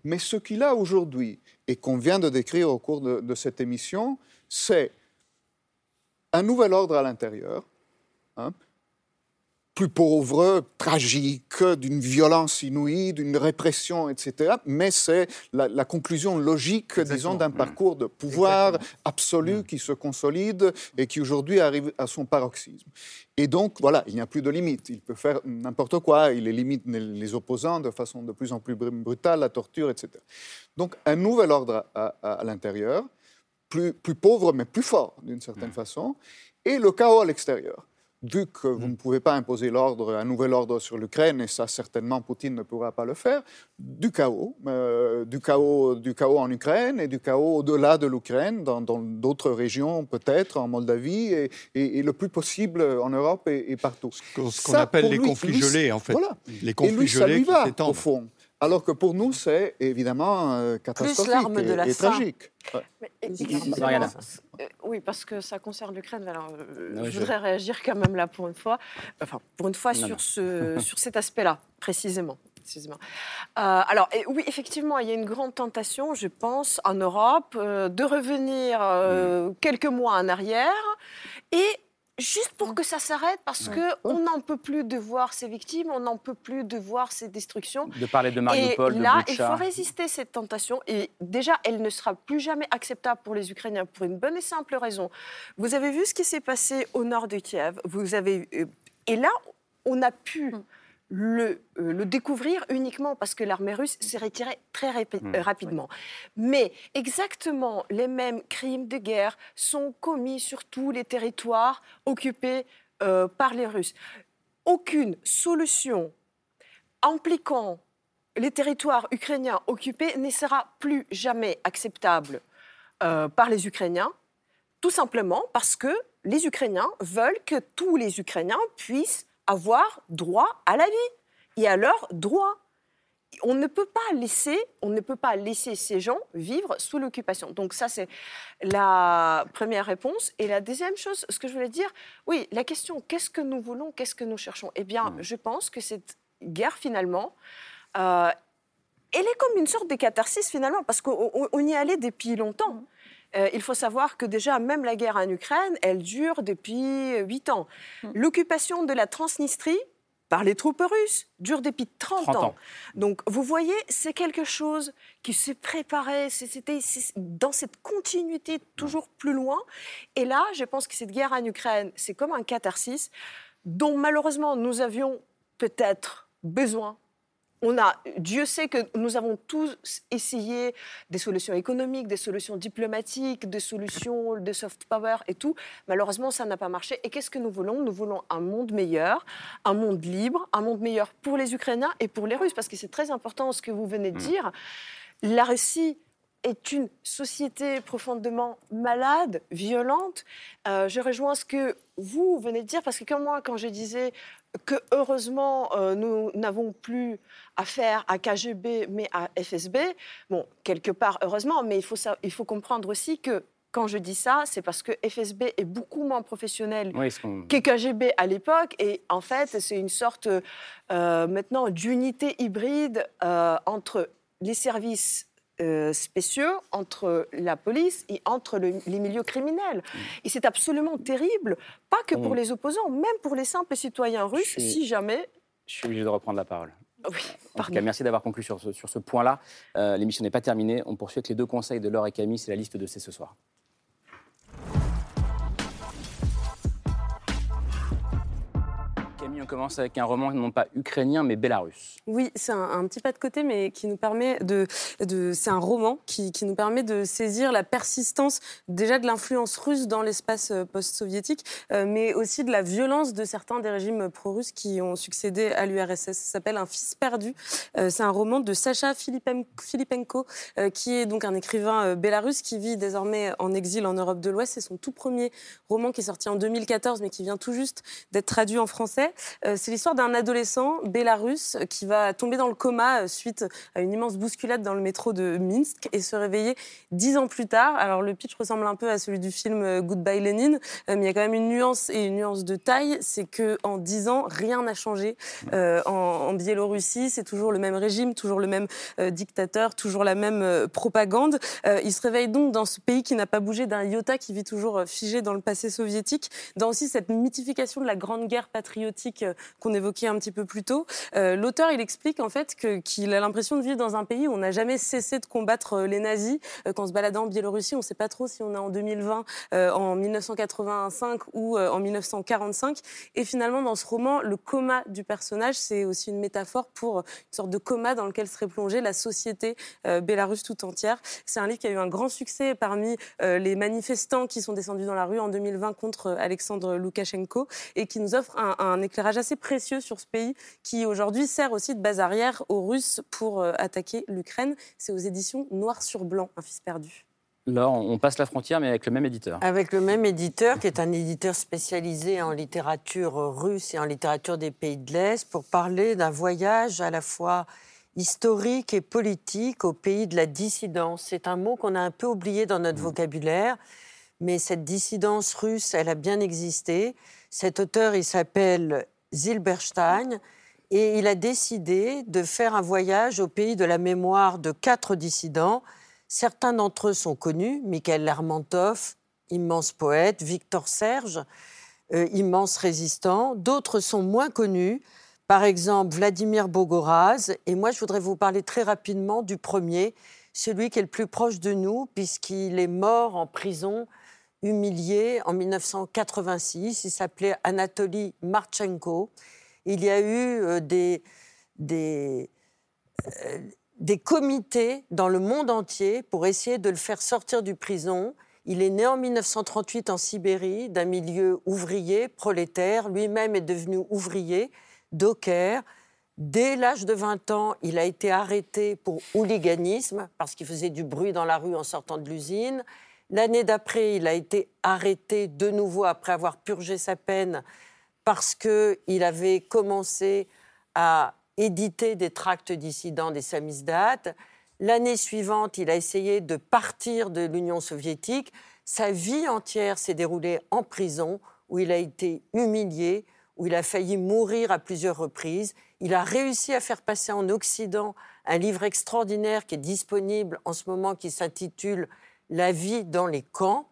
Mais ce qu'il a aujourd'hui et qu'on vient de décrire au cours de cette émission, c'est un nouvel ordre à l'intérieur, hein, plus pauvre, tragique, d'une violence inouïe, d'une répression, etc. Mais c'est la, conclusion logique, disons, d'un parcours de pouvoir absolu qui se consolide et qui aujourd'hui arrive à son paroxysme. Et donc, voilà, il n'y a plus de limite. Il peut faire n'importe quoi. Il limite les opposants de façon de plus en plus brutale, la torture, etc. Donc, un nouvel ordre à, l'intérieur, plus, plus pauvre mais plus fort d'une certaine façon, et le chaos à l'extérieur vu que vous mm. ne pouvez pas imposer l'ordre, un nouvel ordre sur l'Ukraine, et ça certainement Poutine ne pourra pas le faire, du chaos, euh, du chaos, du chaos en Ukraine et du chaos au-delà de l'Ukraine, dans d'autres régions peut-être, en Moldavie, et, le plus possible en Europe et, partout. Ce qu'on appelle les conflits gelés, en fait. Voilà. Les conflits et lui, gelés ça lui va, au fond. Alors que pour nous, c'est évidemment euh, catastrophique et, de la tragique. Euh, oui, parce que ça concerne l'Ukraine. Alors, euh, je voudrais réagir quand même là pour une fois, enfin pour une fois sur, Ce, *laughs* sur cet aspect-là précisément. précisément. alors oui, effectivement, il y a une grande tentation, je pense, en Europe, de revenir mm. quelques mois en arrière et juste pour que ça s'arrête, parce que qu'on n'en peut plus de voir ces victimes, on n'en peut plus de voir ces destructions. De parler de Mariupol, et là, il faut résister cette tentation. Et déjà, elle ne sera plus jamais acceptable pour les Ukrainiens pour une bonne et simple raison. Vous avez vu ce qui s'est passé au nord de Kiev. Vous avez euh, et là, on a pu. Hum le, euh, le, découvrir uniquement parce que l'armée russe s'est retirée très mmh. euh, rapidement. Mais exactement les mêmes crimes de guerre sont commis sur tous les territoires occupés euh, par les Russes. Aucune solution impliquant les territoires ukrainiens occupés ne sera plus jamais acceptable par les Ukrainiens, tout simplement parce que les Ukrainiens veulent que tous les Ukrainiens puissent avoir droit à la vie et à leurs droits. On ne peut pas laisser, on ne peut pas laisser ces gens vivre sous l'occupation. Donc ça, c'est la première réponse. Et la deuxième chose, ce que je voulais dire, oui, la question, qu'est-ce que nous voulons, qu'est-ce que nous cherchons? Eh bien, je pense que cette guerre, finalement, euh, elle est comme une sorte de catharsis, finalement, parce qu'on y allait depuis longtemps. Euh, il faut savoir que déjà, même la guerre en Ukraine, elle dure depuis huit ans. Mm. L'occupation de la Transnistrie par les troupes russes dure depuis 30, ans. Donc, vous voyez, c'est quelque chose qui s'est préparé, c'était dans cette continuité toujours plus loin. Et là, je pense que cette guerre en Ukraine, c'est comme un catharsis dont malheureusement nous avions peut-être besoin on a, Dieu sait que nous avons tous essayé des solutions économiques, des solutions diplomatiques, des solutions de soft power et tout. Malheureusement, ça n'a pas marché. Et qu'est-ce que nous voulons? Nous voulons un monde meilleur, un monde libre, un monde meilleur pour les Ukrainiens et pour les Russes, parce que c'est très important ce que vous venez de mmh. dire. La Russie est une société profondément malade, violente. Euh, je rejoins ce que vous venez de dire, parce que comme moi, quand je disais que heureusement, euh, nous n'avons plus affaire à KGB, mais à FSB, bon, quelque part, heureusement, mais il faut, ça, il faut comprendre aussi que quand je dis ça, c'est parce que FSB est beaucoup moins professionnel que KGB à l'époque. Et en fait, c'est une sorte euh, maintenant d'unité hybride entre les services euh, spéciaux entre la police et entre les milieux criminels. Et c'est absolument terrible, pas que pour mm. les opposants, même pour les simples citoyens russes, si jamais... Je suis obligé de reprendre la parole. Oui, en tout cas, merci d'avoir conclu sur ce, sur ce point-là. Euh, l'émission n'est pas terminée. On poursuit avec les deux conseils de Laure et Camille. C'est la liste de ces ce soir. On commence avec un roman non pas ukrainien, mais bélarus. Oui, c'est un, petit pas de côté, mais qui nous permet de. c'est un roman qui, qui, nous permet de saisir la persistance déjà de l'influence russe dans l'espace euh, post-soviétique, euh, mais aussi de la violence de certains des régimes pro-russes qui ont succédé à l'URSS. Ça s'appelle Un fils perdu. Euh, c'est un roman de Sacha Filipenko, qui est donc un écrivain bélarus qui vit désormais en exil en Europe de l'Ouest. C'est son tout premier roman qui est sorti en 2014, mais qui vient tout juste d'être traduit en français. Euh, c'est l'histoire d'un adolescent bélarus qui va tomber dans le coma euh, suite à une immense bousculade dans le métro de Minsk et se réveiller dix ans plus tard. Alors le pitch ressemble un peu à celui du film euh, Goodbye Lenin, mais il y a quand même une nuance et une nuance de taille, c'est que en dix ans rien n'a changé en, Biélorussie. C'est toujours le même régime, toujours le même dictateur, toujours la même propagande. il se réveille donc dans ce pays qui n'a pas bougé d'un iota, qui vit toujours figé dans le passé soviétique, dans aussi cette mythification de la grande guerre patriotique euh, qu'on évoquait un petit peu plus tôt. Euh, l'auteur, il explique en fait qu'il a l'impression de vivre dans un pays où on n'a jamais cessé de combattre euh, les nazis. Qu'en se baladant en Biélorussie, on ne sait pas trop si on est en 2020, en 1985 ou en 1945. Et finalement, dans ce roman, le coma du personnage, c'est aussi une métaphore pour une sorte de coma dans lequel serait plongée la société bélarusse tout entière. C'est un livre qui a eu un grand succès parmi les manifestants qui sont descendus dans la rue en 2020 contre Alexandre Loukachenko et qui nous offre un, un éclairage assez précieux sur ce pays qui aujourd'hui sert aussi de base arrière aux Russes pour euh, attaquer l'Ukraine. C'est aux éditions Noir sur Blanc, Un fils perdu. Là, on passe la frontière, mais avec le même éditeur. Avec le même éditeur, qui est un éditeur spécialisé en littérature russe et en littérature des pays de l'Est, pour parler d'un voyage à la fois historique et politique au pays de la dissidence. C'est un mot qu'on a un peu oublié dans notre mmh. vocabulaire, mais cette dissidence russe, elle a bien existé. Cet auteur, il s'appelle Zilberstein, et il a décidé de faire un voyage au pays de la mémoire de quatre dissidents. Certains d'entre eux sont connus, Mikhail Lermontov, immense poète, Victor Serge, euh, immense résistant. D'autres sont moins connus, par exemple Vladimir Bogoraz. Et moi, je voudrais vous parler très rapidement du premier, celui qui est le plus proche de nous, puisqu'il est mort en prison humilié en 1986. Il s'appelait Anatoly Marchenko. Il y a eu euh, des, des, euh, des comités dans le monde entier pour essayer de le faire sortir du prison. Il est né en 1938 en Sibérie, d'un milieu ouvrier, prolétaire. Lui-même est devenu ouvrier, docker. Dès l'âge de 20 ans, il a été arrêté pour hooliganisme parce qu'il faisait du bruit dans la rue en sortant de l'usine. L'année d'après, il a été arrêté de nouveau après avoir purgé sa peine parce qu'il avait commencé à éditer des tracts dissidents des samizdat. L'année suivante, il a essayé de partir de l'Union soviétique. Sa vie entière s'est déroulée en prison, où il a été humilié, où il a failli mourir à plusieurs reprises. Il a réussi à faire passer en Occident un livre extraordinaire qui est disponible en ce moment, qui s'intitule la vie dans les camps.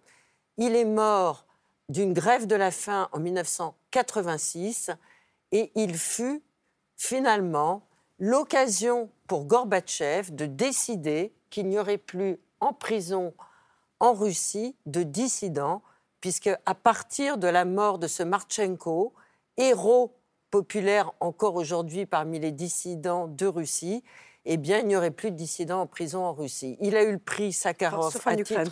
Il est mort d'une grève de la faim en 1986 et il fut finalement l'occasion pour Gorbatchev de décider qu'il n'y aurait plus en prison en Russie de dissidents, puisque à partir de la mort de ce Marchenko, héros populaire encore aujourd'hui parmi les dissidents de Russie, eh bien, il n'y aurait plus de dissidents en prison en Russie. Il a eu le prix Sakharov à Ukraine.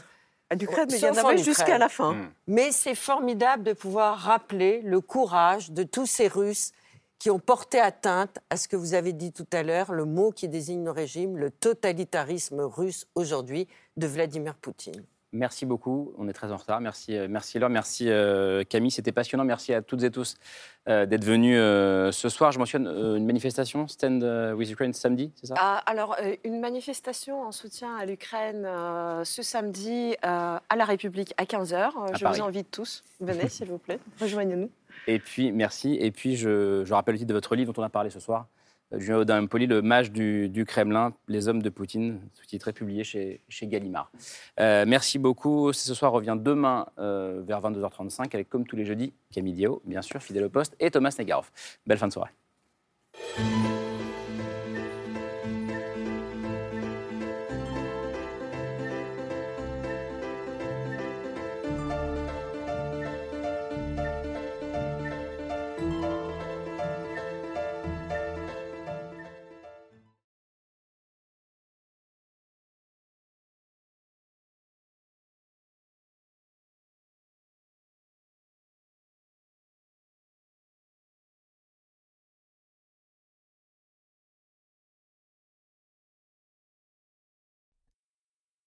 À Ukraine, mais il y en avait jusqu'à la fin. Hmm. Mais c'est formidable de pouvoir rappeler le courage de tous ces Russes qui ont porté atteinte à ce que vous avez dit tout à l'heure, le mot qui désigne le régime, le totalitarisme russe aujourd'hui de Vladimir Poutine. Merci beaucoup. On est très en retard. Merci, euh, merci Laure, merci euh, Camille. C'était passionnant. Merci à toutes et tous euh, d'être venus ce soir. Je mentionne une manifestation, Stand with Ukraine, samedi, c'est ça? Ah, Alors, une manifestation en soutien à l'Ukraine ce samedi à la République à 15h. Je vous invite tous. Venez, *laughs* s'il vous plaît. Rejoignez-nous. Et puis, merci. Et puis, je, je rappelle le titre de votre livre dont on a parlé ce soir. Julien Audin Poli, le mage du, Kremlin, Les hommes de Poutine, sous-titré publié chez, chez Gallimard. Euh, merci beaucoup. Ce soir revient demain euh, vers 22h35 avec, comme tous les jeudis, Camille Diao, bien sûr, fidèle au poste, et Thomas Negaroff. Belle fin de soirée.